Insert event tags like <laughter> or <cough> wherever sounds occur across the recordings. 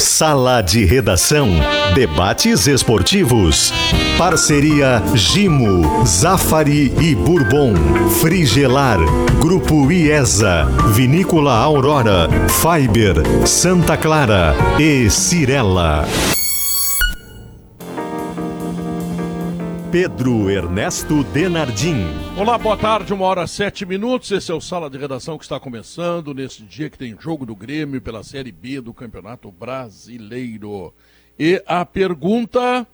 Sala de Redação. Debates esportivos. Parceria Gimo, Zafari e Bourbon. Frigelar. Grupo IESA. Vinícola Aurora. Fiber. Santa Clara. E Cirela. Pedro Ernesto Denardim. Olá, boa tarde, uma hora sete minutos. Esse é o Sala de Redação que está começando nesse dia que tem jogo do Grêmio pela Série B do Campeonato Brasileiro. E a pergunta,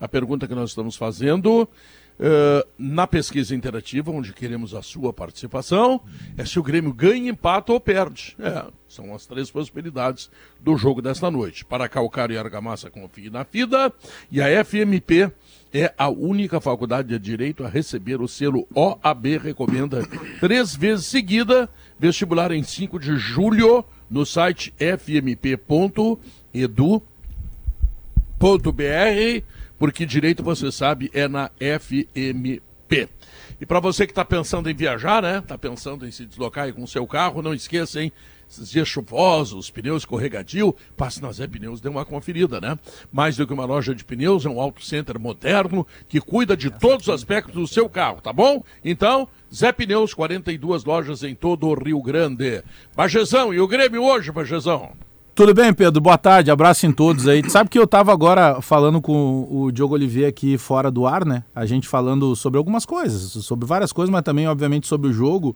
a pergunta que nós estamos fazendo uh, na pesquisa interativa, onde queremos a sua participação, é se o Grêmio ganha, empata ou perde. É, são as três possibilidades do jogo desta noite. Para Calcário e Argamassa, confie na FIDA. E a FMP é a única faculdade de direito a receber o selo OAB Recomenda três vezes seguida, vestibular em 5 de julho, no site fmp.edu.br, porque direito, você sabe, é na FMP. E para você que está pensando em viajar, né? Está pensando em se deslocar com o seu carro, não esqueça, hein? Esses dias chuvosos, pneus escorregadio, passe na Zé Pneus, dê uma conferida, né? Mais do que uma loja de pneus, é um auto center moderno que cuida de todos os aspectos do seu carro, tá bom? Então, Zé Pneus, 42 lojas em todo o Rio Grande. Bajezão, e o Grêmio hoje, Bajezão? Tudo bem, Pedro? Boa tarde, abraço em todos aí. Sabe que eu estava agora falando com o Diogo Oliveira aqui fora do ar, né? A gente falando sobre algumas coisas, sobre várias coisas, mas também, obviamente, sobre o jogo.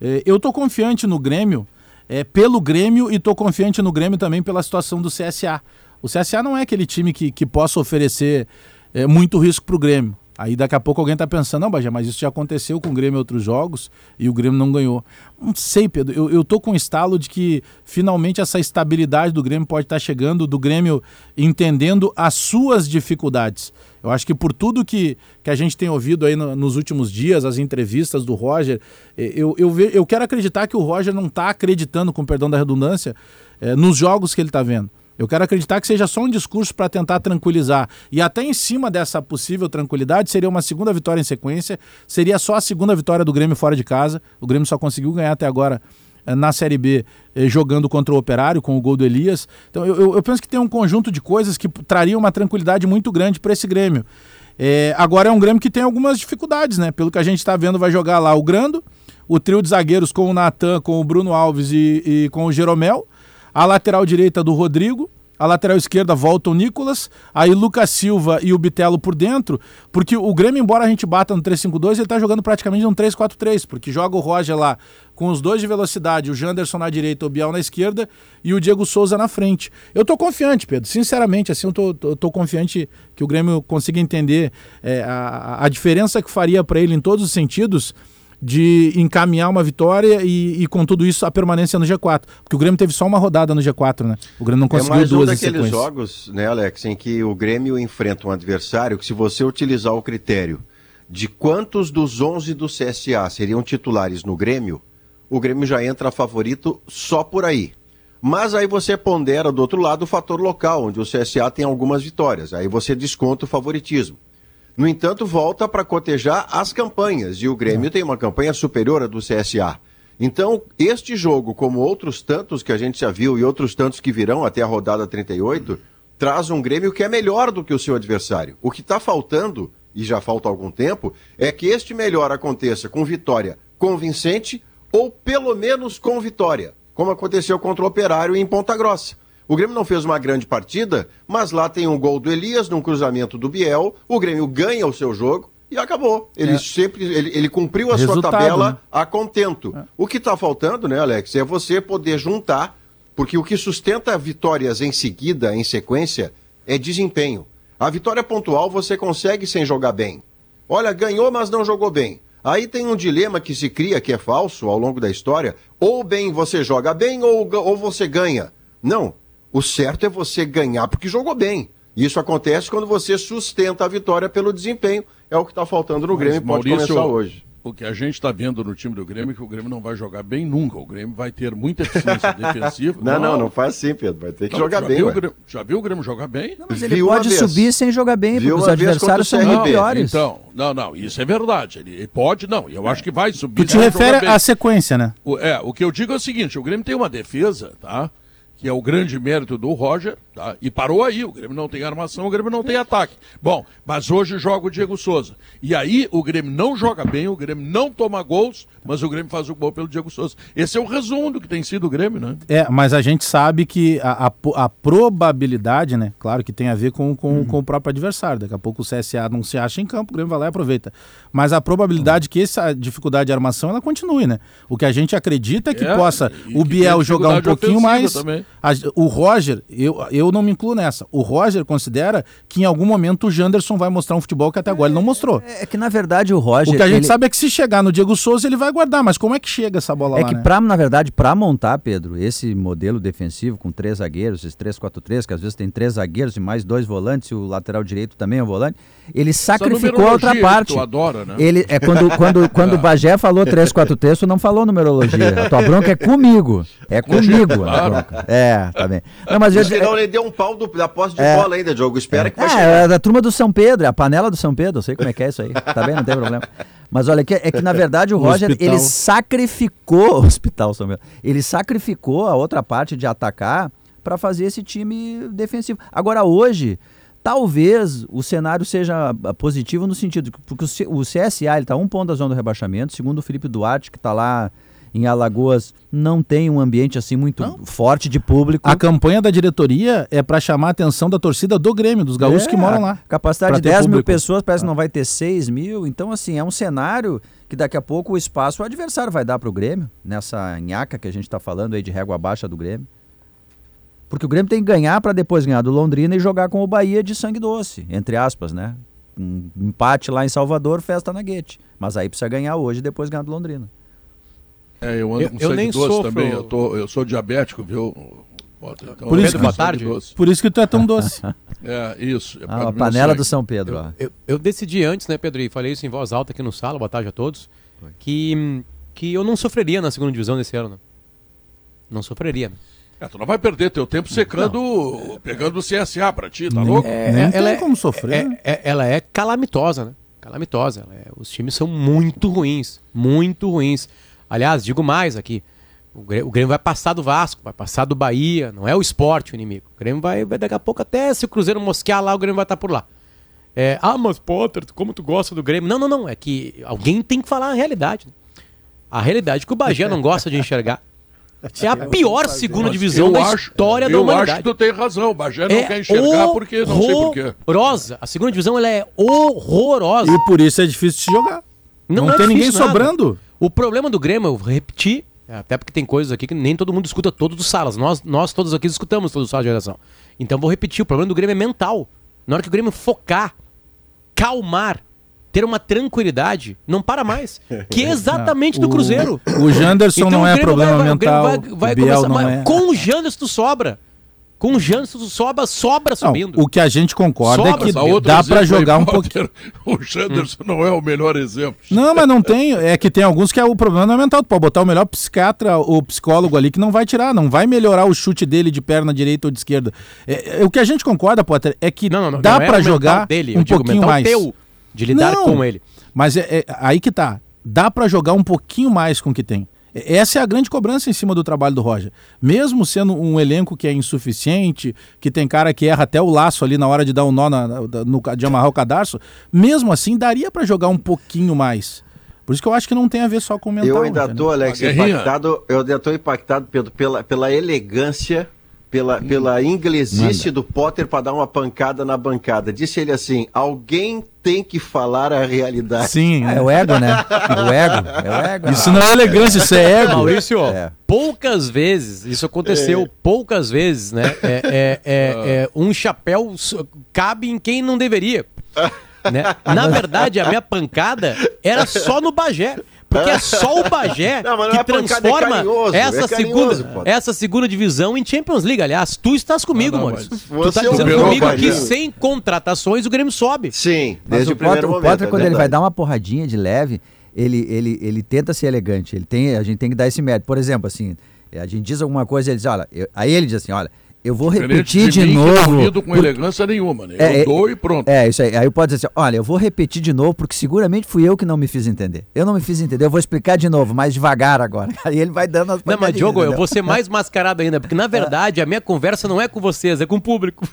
É, eu tô confiante no Grêmio, é, pelo Grêmio e estou confiante no Grêmio também pela situação do CSA. O CSA não é aquele time que, que possa oferecer é, muito risco para o Grêmio. Aí daqui a pouco alguém está pensando, não, Bajé, mas isso já aconteceu com o Grêmio em outros jogos e o Grêmio não ganhou. Não sei, Pedro, eu, eu tô com o estalo de que finalmente essa estabilidade do Grêmio pode estar tá chegando, do Grêmio entendendo as suas dificuldades. Eu acho que por tudo que, que a gente tem ouvido aí no, nos últimos dias, as entrevistas do Roger, eh, eu, eu, eu quero acreditar que o Roger não está acreditando, com perdão da redundância, é, nos jogos que ele está vendo. Eu quero acreditar que seja só um discurso para tentar tranquilizar. E até em cima dessa possível tranquilidade, seria uma segunda vitória em sequência, seria só a segunda vitória do Grêmio fora de casa. O Grêmio só conseguiu ganhar até agora na Série B eh, jogando contra o Operário com o gol do Elias. Então eu, eu penso que tem um conjunto de coisas que trariam uma tranquilidade muito grande para esse Grêmio. É, agora é um Grêmio que tem algumas dificuldades, né? Pelo que a gente está vendo, vai jogar lá o Grando, o trio de zagueiros com o Natan, com o Bruno Alves e, e com o Jeromel a lateral direita do Rodrigo, a lateral esquerda volta o Nicolas, aí Lucas Silva e o Bitelo por dentro, porque o Grêmio, embora a gente bata no 3-5-2, ele tá jogando praticamente no 3-4-3, porque joga o Roger lá com os dois de velocidade, o Janderson na direita, o Bial na esquerda e o Diego Souza na frente. Eu tô confiante, Pedro, sinceramente, assim, eu tô, tô, tô confiante que o Grêmio consiga entender é, a, a diferença que faria para ele em todos os sentidos de encaminhar uma vitória e, e, com tudo isso a permanência no G4. Porque o Grêmio teve só uma rodada no G4, né? O Grêmio não conseguiu é mais duas um daqueles jogos, né, Alex, em que o Grêmio enfrenta um adversário que se você utilizar o critério de quantos dos 11 do CSA seriam titulares no Grêmio, o Grêmio já entra favorito só por aí. Mas aí você pondera do outro lado o fator local, onde o CSA tem algumas vitórias. Aí você desconta o favoritismo. No entanto, volta para cotejar as campanhas e o Grêmio é. tem uma campanha superior à do CSA. Então, este jogo, como outros tantos que a gente já viu e outros tantos que virão até a rodada 38, traz um Grêmio que é melhor do que o seu adversário. O que está faltando, e já falta algum tempo, é que este melhor aconteça com vitória convincente ou pelo menos com vitória, como aconteceu contra o Operário em Ponta Grossa. O Grêmio não fez uma grande partida, mas lá tem um gol do Elias num cruzamento do Biel. O Grêmio ganha o seu jogo e acabou. Ele é. sempre ele, ele cumpriu a Resultado, sua tabela né? a contento. É. O que está faltando, né, Alex, é você poder juntar, porque o que sustenta vitórias em seguida, em sequência, é desempenho. A vitória pontual você consegue sem jogar bem. Olha, ganhou, mas não jogou bem. Aí tem um dilema que se cria que é falso ao longo da história. Ou bem você joga bem ou, ou você ganha. Não. O certo é você ganhar porque jogou bem. Isso acontece quando você sustenta a vitória pelo desempenho. É o que está faltando no Mas, Grêmio e pode Maurício, começar hoje. O que a gente está vendo no time do Grêmio é que o Grêmio não vai jogar bem nunca. O Grêmio vai ter muita eficiência <laughs> defensiva. Não, não, não, não faz assim, Pedro. Vai ter que não, jogar bem. Viu Grêmio, já viu o Grêmio jogar bem? Não, mas ele viu pode subir sem jogar bem, viu porque os adversários são muito piores. Então, não, não, isso é verdade. Ele pode, não. Eu acho que vai subir. Tu te refere à sequência, né? O, é, o que eu digo é o seguinte: o Grêmio tem uma defesa, tá? Que é o grande mérito do Roger, Tá? E parou aí, o Grêmio não tem armação, o Grêmio não tem ataque. Bom, mas hoje joga o Diego Souza. E aí o Grêmio não joga bem, o Grêmio não toma gols, mas o Grêmio faz o gol pelo Diego Souza. Esse é o resumo do que tem sido o Grêmio, né? É, mas a gente sabe que a, a, a probabilidade, né? Claro que tem a ver com, com, uhum. com, o próprio adversário. Daqui a pouco o CSA não se acha em campo, o Grêmio vai lá e aproveita. Mas a probabilidade uhum. que essa dificuldade de armação ela continue, né? O que a gente acredita é que é, possa o Biel jogar um pouquinho mais. A, o Roger, eu, eu não me incluo nessa o Roger considera que em algum momento o Janderson vai mostrar um futebol que até agora ele não mostrou. É, é que na verdade o Roger. O que a gente ele... sabe é que se chegar no Diego Souza ele vai guardar, mas como é que chega essa bola é lá? É que, né? pra, na verdade, para montar, Pedro, esse modelo defensivo com três zagueiros, esses 3-4-3, que às vezes tem três zagueiros e mais dois volantes, e o lateral direito também é um volante, ele sacrificou a outra parte. Tu adora, né? Ele, é quando, quando, <laughs> quando o Bagé falou 3-4-3, tu não falou numerologia. A tua bronca é comigo. É comigo. Claro. É, tá bem. Não, mas eu, deu um pau do, da posse de é, bola ainda, Diogo. Espera é, que vai é, chegar. É da turma do São Pedro, é a panela do São Pedro, eu sei como é que é isso aí. Tá bem, não tem problema. Mas olha, é que na verdade o, <laughs> o Roger, hospital. ele sacrificou <laughs> o Hospital São Pedro. Ele sacrificou a outra parte de atacar para fazer esse time defensivo. Agora hoje, talvez o cenário seja positivo no sentido porque o CSA ele tá um ponto da zona do rebaixamento, segundo o Felipe Duarte que está lá em Alagoas não tem um ambiente assim muito não. forte de público. A campanha da diretoria é para chamar a atenção da torcida do Grêmio, dos gaúchos é, que moram lá. Capacidade de 10 público. mil pessoas, parece que não vai ter 6 mil. Então, assim, é um cenário que daqui a pouco o espaço o adversário vai dar para o Grêmio, nessa nhaca que a gente está falando aí de régua baixa do Grêmio. Porque o Grêmio tem que ganhar para depois ganhar do Londrina e jogar com o Bahia de sangue doce, entre aspas, né? Um empate lá em Salvador, festa na Guete. Mas aí precisa ganhar hoje e depois ganhar do Londrina. É, eu ando com eu, sangue doce sofro... também. Eu, tô, eu sou diabético, viu? Então, Por isso que, boa tarde. Por isso que tu é tão doce. <laughs> é, isso. É ah, a panela do São Pedro. Eu, eu, eu, decidi antes, né, Pedro, e falei isso em voz alta aqui no sala, boa tarde a todos, que, que eu não sofreria na segunda divisão desse ano. Né? Não sofreria. Né? É, tu não vai perder teu tempo secando, não. pegando o CSA pra ti, tá nem, louco? É, Nem ela é como sofrer. É, é, ela é calamitosa, né? Calamitosa. É, os times são muito ruins, muito ruins. Aliás, digo mais aqui. O Grêmio, o Grêmio, vai passar do Vasco, vai passar do Bahia, não é o esporte o inimigo. O Grêmio vai, vai daqui a pouco, até se o Cruzeiro mosquear lá, o Grêmio vai estar por lá. É, ah, mas Potter, como tu gosta do Grêmio? Não, não, não. É que alguém tem que falar a realidade. A realidade que o Bagé não gosta de enxergar. É a <laughs> pior segunda divisão da acho, história da humanidade. Eu acho que tu tem razão. O Bagé não é quer enxergar porque não sei porquê. Horrorosa. A segunda divisão ela é horrorosa. E por isso é difícil de jogar. Não, não é tem ninguém nada. sobrando. O problema do Grêmio, eu repetir, até porque tem coisas aqui que nem todo mundo escuta todos os salas. Nós, nós todos aqui escutamos todos os salas de geração. Então vou repetir, o problema do Grêmio é mental. Na hora que o Grêmio focar, calmar, ter uma tranquilidade, não para mais. Que é <laughs> exatamente do Cruzeiro. O Janderson então, não é problema vai, mental. Vai, vai, vai começar, é. Com o Janderson tu sobra. Com o Janderson sobra, sobra subindo. Não, o que a gente concorda sobra, é que dá para jogar um pouquinho. <laughs> O Janderson hum. não é o melhor exemplo. Não, mas não tem. É que tem alguns que é o problema não é mental. Tu pode botar o melhor psiquiatra ou psicólogo ali que não vai tirar, não vai melhorar o chute dele de perna direita ou de esquerda. É, é o que a gente concorda, Potter, é que não, não, dá para é jogar dele, um pouquinho mais. Teu, de lidar com ele. Mas é, é aí que tá. Dá para jogar um pouquinho mais com o que tem. Essa é a grande cobrança em cima do trabalho do Roger. Mesmo sendo um elenco que é insuficiente, que tem cara que erra até o laço ali na hora de dar um nó na, no, de amarrar o cadarço, mesmo assim daria para jogar um pouquinho mais. Por isso que eu acho que não tem a ver só com o mental. Eu ainda estou, Alex, impactado, eu ainda tô impactado, Pedro, pela, pela elegância pela, pela inglesice Manda. do Potter para dar uma pancada na bancada. Disse ele assim: alguém tem que falar a realidade. Sim, é o ego, né? O ego. É o ego. Isso não é elegância, isso é ego. Maurício, é. poucas vezes, isso aconteceu, é. poucas vezes, né? É, é, é, é um chapéu cabe em quem não deveria. Né? <laughs> Na verdade, a minha pancada era só no Bagé. Porque é só o Bagé <laughs> não, que é transforma é essa, é segunda, essa segunda divisão em Champions League. Aliás, tu estás comigo, não, Maurício. Tu está dizendo comigo que sem contratações o Grêmio sobe. Sim, desde mas o, o Potter, momento, o Potter, quando ele vai dar uma porradinha de leve, ele, ele, ele tenta ser elegante. Ele tem, a gente tem que dar esse mérito. Por exemplo, assim, a gente diz alguma coisa, ele diz, olha, eu, aí ele diz assim, olha, eu vou Diferente repetir de, mim, que não novo. lido com por- elegância nenhuma, né? É, eu é, dou e pronto. É, isso aí. Aí pode dizer assim, olha, eu vou repetir de novo, porque seguramente fui eu que não me fiz entender. Eu não me fiz entender, eu vou explicar de novo, mais devagar agora. <laughs> Aí ele vai dando as Não, mas Diogo, eu entendeu? vou ser mais mascarado ainda, porque na <laughs> verdade a minha conversa não é com vocês, é com o público.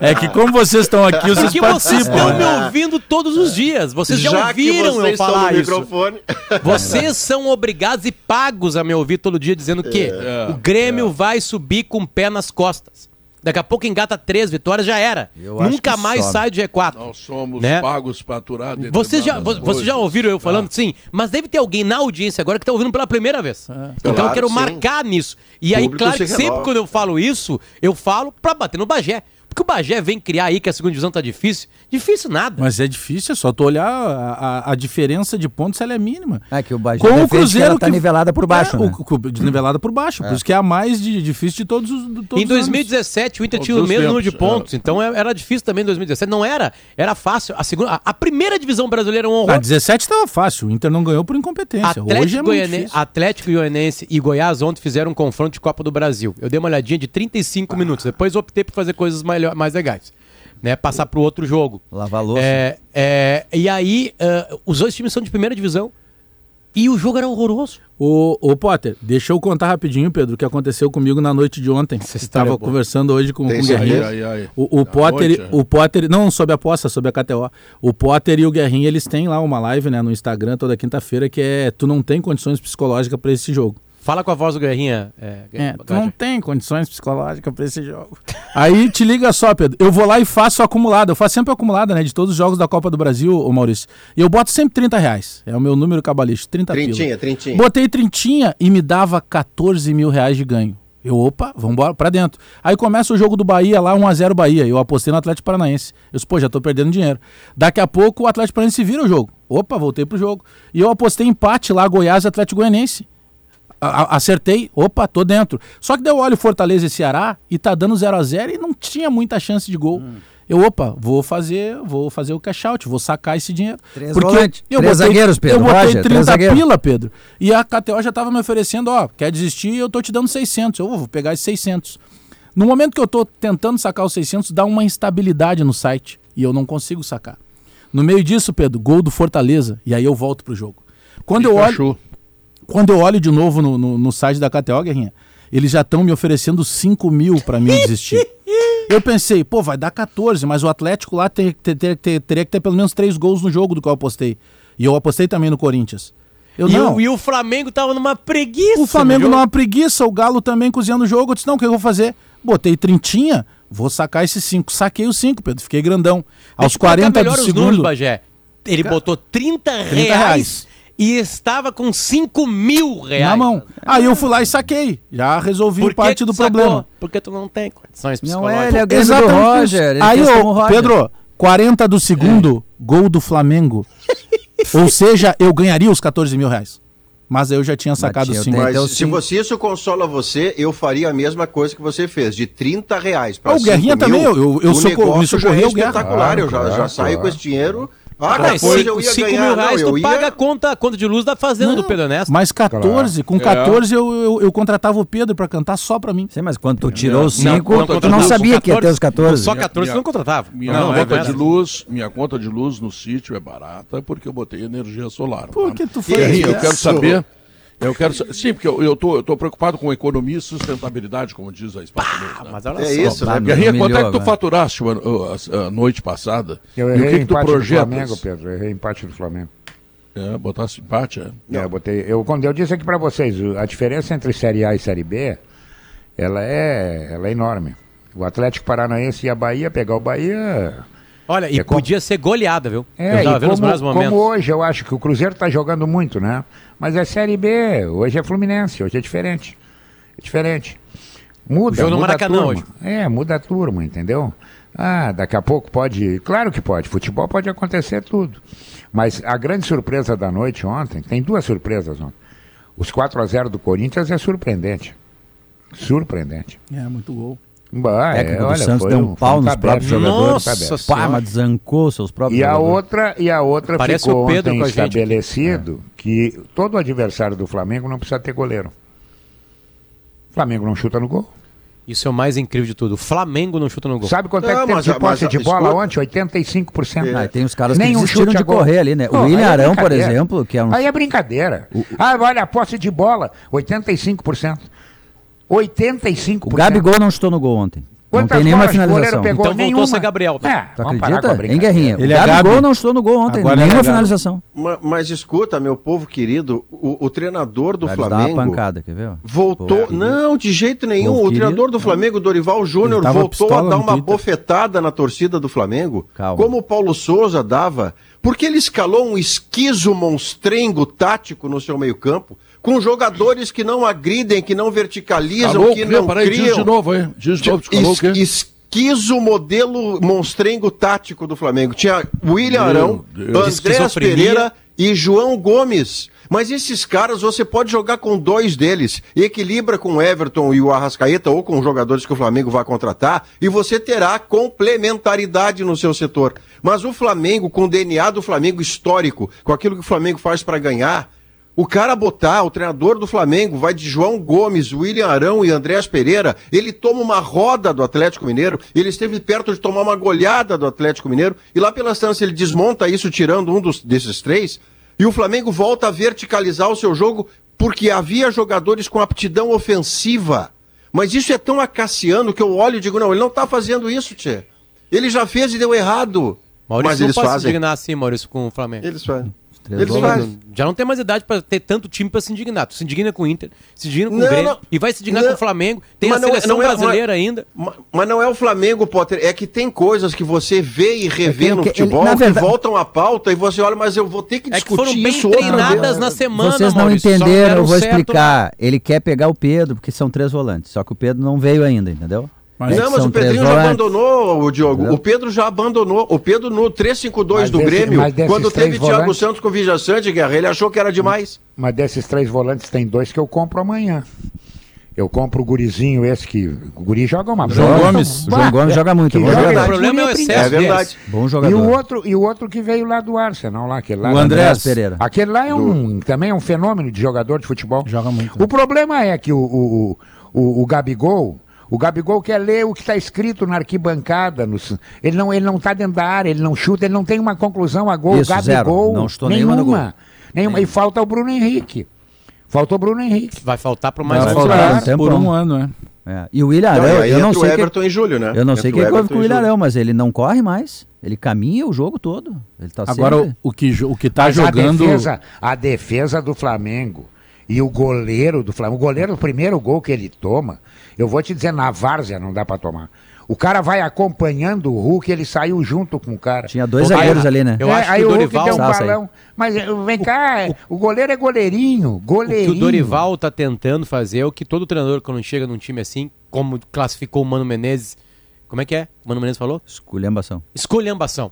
É que como vocês estão aqui, vocês Porque vocês estão me ouvindo todos os dias. Vocês já, que ouviram vocês eu falar isso. microfone. Vocês são obrigados e pagos a me ouvir todo dia dizendo que É. o Grêmio vai subir com o pé nas costas. Daqui a pouco engata três vitórias, já era. Eu Nunca mais sobe. sai de G4. Nós somos Né? pagos para aturar Vocês já, vo- vocês já coisas. ouviram eu falando? Sim, mas deve ter alguém na audiência agora que está ouvindo pela primeira vez. Então eu Claro, quero sim. marcar nisso. E aí, claro que sempre quando eu falo isso, eu falo pra bater no Bagé. Porque o Bagé vem criar aí que a segunda divisão tá difícil. Difícil nada. Mas é difícil, é só tu olhar a, a- a diferença de pontos, ela é mínima. É que o Bagé Com o que Cruzeiro ela tá que- nivelada por baixo, É, né? o- nivelada por baixo. Por isso que é a mais de- difícil de todos os. De todos Em os anos. 2017, o Inter tinha o mesmo número de tempos, pontos. Então é- era difícil também em 2017. Não era. Era fácil. A, segunda, a, a primeira divisão brasileira é um horror. Ah, 17 estava fácil. O Inter não ganhou por incompetência. Hoje é Atlético, muito Goiane-. Atlético Goianense e Goiás ontem fizeram um confronto de Copa do Brasil. Eu dei uma olhadinha de 35 minutos. Depois optei por fazer coisas melhor, mais legais. Né? Passar pro outro jogo. Lavar louça. É, é, e aí, ah, os dois times são de primeira divisão. E o jogo era horroroso. Ô, ô, Potter, deixa eu contar rapidinho, Pedro, o que aconteceu comigo na noite de ontem. História Estava é conversando hoje com, Tem com o certeza? Guerrinha. Ai, ai, ai. O, o Potter, noite, é. o Potter, não sobre a aposta, sobre a KTO. O Potter e o Guerrinha, eles têm lá uma live, né, no Instagram toda quinta-feira que é tu não tem condições psicológicas para esse jogo. Fala com a voz do Guerrinha. É, É, tu não tem condições psicológicas para esse jogo. <laughs> Aí te liga só, Pedro. Eu vou lá e faço acumulado. Eu faço sempre acumulada, né? De todos os jogos da Copa do Brasil, ô Maurício. E eu boto sempre 30 reais. É o meu número cabalístico, 30 pila. Trintinha, trintinha. Botei trintinha e me dava 14 mil reais de ganho. Eu, opa, vambora pra dentro. Aí começa o jogo do Bahia lá, 1x0 Bahia. Eu apostei no Atlético Paranaense. Eu disse, pô, já tô perdendo dinheiro. Daqui a pouco o Atlético Paranaense vira o jogo. Opa, voltei pro jogo. E eu apostei empate lá, Goiás e Atlético Goianense. A- acertei, opa, tô dentro. Só que deu olho Fortaleza e Ceará e tá dando 0 a 0 e não tinha muita chance de gol. Eu, opa, vou fazer, vou fazer o cash out, vou sacar esse dinheiro. Três Porque volantes, eu três botei, zagueiros, Pedro, Eu botei Roger, três 30 zagueiros. pila, Pedro. E a KTO já tava me oferecendo, ó, quer desistir, eu tô te dando 600. Eu vou pegar esses 600. No momento que eu tô tentando sacar os 600, dá uma instabilidade no site e eu não consigo sacar. No meio disso, Pedro, gol do Fortaleza e aí eu volto pro jogo. Quando eu olho. Quando eu olho de novo no, no, no site da KTO, Guerrinha, eles já estão me oferecendo 5 mil pra mim desistir. <laughs> Eu pensei, pô, vai dar 14, mas o Atlético lá ter- ter- ter- ter- teria que ter pelo menos 3 gols no jogo do que eu apostei. E eu apostei também no Corinthians. Eu E, não. o, e o Flamengo tava numa preguiça. O Flamengo no não é jogo. uma preguiça, o Galo também cozinhando o jogo. Eu disse, não, o que eu vou fazer? Botei trintinha, vou sacar esses 5. Saquei os 5, Pedro, fiquei grandão. Aos Deixa colocar 40 do os números, segundo... Bagé. Ele botou 30, 30 reais, reais. E estava com 5 mil reais. Na mão. Aí eu fui lá e saquei. Já resolvi Por que parte tu do sacou? problema. Porque tu não tem condições Não é, ele é o psicológicas. Do Exatamente Roger. Ele Aí, ô, Roger. Pedro, 40 do segundo, gol do Flamengo. <laughs> Ou seja, eu ganharia os 14 mil reais. Mas aí eu já tinha sacado eu 5. tenho- Mas Então, se, sim. você, isso consola você, eu faria a mesma coisa que você fez, de 30 reais para o Guerrinha também, eu- eu- eu o socor- me já é espetacular, eu já, Claro, já claro, saio claro. com esse dinheiro. Ah, depois cinco, eu ia cinco ganhar. mil reais, não, tu ia... paga a conta, a conta de luz da fazenda do Pedro Ernesto. Mas 14, com É. 14 eu, eu, eu contratava o Pedro pra cantar só pra mim. Sim, mas quando tu tirou os Não, 5, não tu não contratava. sabia que ia ter os 14. Só 14 Minha- tu não contratava. Minha não, conta não, de não. luz, minha conta de luz no sítio é barata porque eu botei energia solar. Por tá? que tu foi? Guerrinha, eu quero saber. Eu quero Sim, porque eu, eu, tô, eu tô preocupado com economia e sustentabilidade, como diz a Espaço News, né? Mas olha É só. isso, né? Guerrinha, quanto é que tu agora. faturaste a, noite passada? Eu e o errei que, que tu empate do projetas? Flamengo, Pedro. Eu errei empate do Flamengo. É, botasse empate, é? É, eu botei, eu, quando eu disse aqui pra vocês, a diferença entre Série A e Série B, ela é, ela é enorme. O Atlético Paranaense e a Bahia, pegar o Bahia... Olha, e É como- podia ser goleada, viu? É, eu tava e vendo os melhores como, momentos. como hoje eu acho que o Cruzeiro tá jogando muito, né? Mas é Série B, hoje é Fluminense, hoje é diferente. É diferente. Muda, Jogo no muda a Maracanã turma. hoje. É, muda a turma, entendeu? Ah, daqui a pouco pode. Claro que pode. Futebol pode acontecer tudo. Mas a grande surpresa da noite ontem, tem duas surpresas ontem. Os 4 a 0 do Corinthians é surpreendente. Surpreendente. É, muito gol. Bah, técnico é, do olha, Santos deu um pau um nos próprios jogadores. Nossa Parma desancou seus próprios e jogadores. A outra, e a outra Parece ficou o Pedro ontem estabelecido é. que todo adversário do Flamengo não precisa ter goleiro. O Flamengo não chuta no gol. Isso é o mais incrível de tudo. O Flamengo não chuta no gol. Sabe quanto não, é ah, que teve de posse de bola escuta. ontem? 85%. É. Ah, tem os caras nem que desistiram de correr ali, né? Não, o William é Arão, é por exemplo, que é um... Aí é brincadeira. O... Ah, olha, a posse de bola, 85%. 85%. O Gabigol não chutou no gol ontem. Não Quantas tem nenhuma bolas o goleiro finalização. pegou? Então voltou nenhuma. a ser Gabriel, tá? É, Tu a acredita? Hein, brincadeira. Guerrinha? Ele o é Gabigol Gabi. não chutou no gol ontem. Agora nenhuma ele é finalização. Ma- Mas, escuta, meu povo querido, o, o treinador do Vai dar uma Flamengo pancada, quer ver? voltou. Pô, não, de jeito nenhum. Povo O treinador do Flamengo, Dorival Júnior, voltou a dar uma bofetada na torcida do Flamengo, Calma. como o Paulo Souza dava, porque ele escalou um esquizo monstrengo tático no seu meio-campo, com jogadores que não agridem, que não verticalizam, que não Peraí, diz criam. de novo aí. Diz de novo, Es-? Esquizo modelo monstrengo tático do Flamengo. Tinha William Arão. Andréas. Pereira e João Gomes. Mas esses caras você pode jogar com dois deles. E equilibra com o Everton e o Arrascaeta ou com os jogadores que o Flamengo vai contratar e você terá complementaridade no seu setor. Mas o Flamengo, com o DNA do Flamengo histórico, com aquilo que o Flamengo faz para ganhar, o cara botar, o treinador do Flamengo, vai de João Gomes, William Arão e Andréas Pereira, ele toma uma roda do Atlético Mineiro, ele esteve perto de tomar uma goleada do Atlético Mineiro, e lá pela distância ele desmonta isso tirando um dos, desses três, e o Flamengo volta a verticalizar o seu jogo porque havia jogadores com aptidão ofensiva. Mas isso é tão acaciano que eu olho e digo, não, ele não está fazendo isso, Tchê. Ele já fez e deu errado. Maurício Mas eles pode se fazem. indignar assim, Maurício, com o Flamengo. Eles fazem. Três Eles fazem. Já não tem mais idade pra ter tanto time pra se indignar. Tu se indigna com o Inter, se indigna com Não, o Grêmio não. e vai se indignar Não. com o Flamengo. Tem Mas a não é- seleção não é- brasileira ainda. Ma- Mas não é o Flamengo, Potter. É que tem coisas que você vê e revê É que- no que- futebol na que verdade- voltam à pauta e você olha, mas eu vou ter que É que discutir foram bem isso treinadas na semana, Vocês não Maurício, entenderam, deram eu vou certo explicar. Ele quer pegar o Pedro, porque são três volantes. Só que o Pedro não veio ainda, entendeu? Mas- Não, mas o Pedrinho já abandonou, o Diogo. Entendeu? O Pedro já abandonou. O Pedro no 3-5-2 Mas do desse- Grêmio, quando teve Thiago volantes- Santos com o Vija Sante, Guerra, ele achou que era demais. Mas desses três volantes tem dois que eu compro amanhã. Eu compro o gurizinho esse que. O guri joga uma João bola. Gomes. Bah, João Gomes joga muito, que bom joga- jogador. O problema é o excesso É verdade. Bom E jogador. o, outro, e o outro que veio lá do Arsenal, lá, aquele lá. O Andrés Pereira. Aquele lá é um, também é um fenômeno de jogador de futebol. Joga muito, né? O problema é que o, o, o, o, o Gabigol, o Gabigol quer ler o que está escrito na arquibancada. nos- ele não ele não está dentro da área, ele não chuta, ele não tem uma conclusão a gol. Isso, Gabigol, zero. Não chutou nenhuma gol. nenhuma. E falta o Bruno Henrique. Faltou o Bruno Henrique. Vai faltar para mais Vai um ano. Por um ano, né? É. E o William Não, Arão, eu não sei o que, Everton e Júlio, né? eu não sei o que Everton com o. Arão, mas ele não corre mais. Ele caminha o jogo todo. Ele tá Agora, sempre... o, o que, o que tá Mas jogando. A defesa, a defesa do Flamengo e o goleiro do Flamengo, o goleiro, o primeiro gol que ele toma, eu vou te dizer, na várzea não dá pra tomar. O cara vai acompanhando o Hulk, ele saiu junto com o cara. Tinha dois zagueiros ali, né? Eu É, acho aí que o o Hulk Dorival- deu um balão. Mas eh, vem cá, o, goleiro é goleirinho, O goleirinho. que o Dorival tá tentando fazer é o que todo treinador, quando chega num time assim, como classificou o Mano Menezes. Como é que é? O Mano Menezes falou? Esculhambação. escolhambação,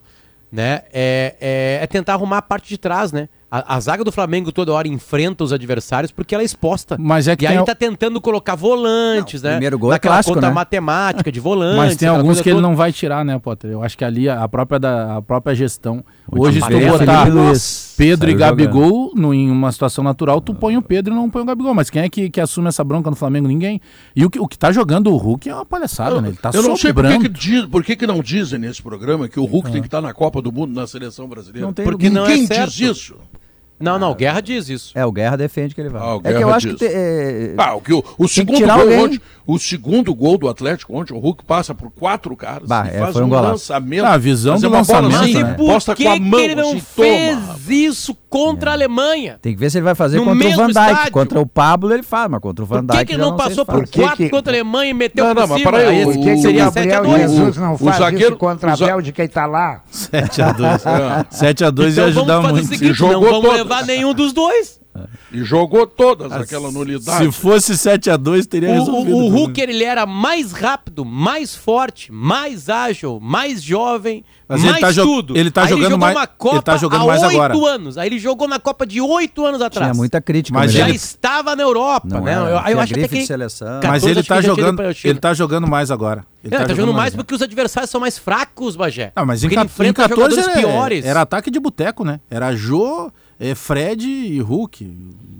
né? É, é, é tentar arrumar a parte de trás, né? A, a zaga do Flamengo toda hora enfrenta os adversários porque ela é exposta. Mas é que e aí al- tá tentando colocar volantes, Não, né? primeiro gol é Daquela clássico, conta né? matemática de <laughs> volantes. Mas tem alguns que ele não vai tirar, né, Potter? Eu acho que ali a própria, da, a própria gestão. Hoje, se tu botar. Pedro e Saiu Gabigol no, em uma situação natural, tu põe o Pedro e não põe o Gabigol. Mas quem é que, que assume essa bronca no Flamengo? Ninguém. E o que, o que tá jogando o Hulk é uma palhaçada, né? Ele tá eu não sei por que, que, diz, por que, que não dizem nesse programa que o Hulk tem que estar na Copa do Mundo, na seleção brasileira. Não tem Porque não é diz isso? Não, não, Guerra diz isso. É, o Guerra defende que ele vai. Ah, o é que eu acho diz. que... te- é, Ah, o, que o, o segundo tirar gol alguém. ontem, o segundo gol do Atlético ontem, o Hulk passa por quatro caras Bah, e é, faz foi um um lançamento. Ah, a visão Mas do é uma bola lançamento, assim, Mas né? e por posta que, com a que mão, ele não assim, fez toma. isso contra a Alemanha? Tem que ver se ele vai fazer No contra o Van Dijk. estádio. Contra o Pablo ele faz, mas contra o Van Por Dijk que, que ele não se passou por Por que quatro que- contra a Alemanha e meteu Não, por não, mas cima? peraí, Aí o- Por que, que o seria 7 a Gabriel 2 Jesus não O faz zagueiro- isso contra a o Bélgica e tá lá? 7x2. 7x2 <laughs> Então ia ajudar muito. o Jogou não todas. Levar nenhum dos dois. E jogou todas aquela nulidade. Se fosse 7x2, teria O, resolvido. o, o. Hulk ele era mais rápido, mais forte, mais ágil, mais jovem, Mas ele mais tá jo- tudo. ele tá Aí jogando jogou mais- uma ele Copa tá jogando há mais oito agora. anos. Aí ele jogou na Copa de oito anos atrás. Tinha muita crítica. Mas? Já ele- estava na Europa, Não né? era, eu, eu acho até que de seleção. Mas 14 ele tá jogando, ele tá jogando mais agora. Ele É, tá, jogando mais agora. porque os adversários são mais fracos, Bagé. Ah, mas em, ele ca- em enfrenta 14 jogadores era, piores. era ataque de boteco, né? Era Jô, é Fred e Hulk.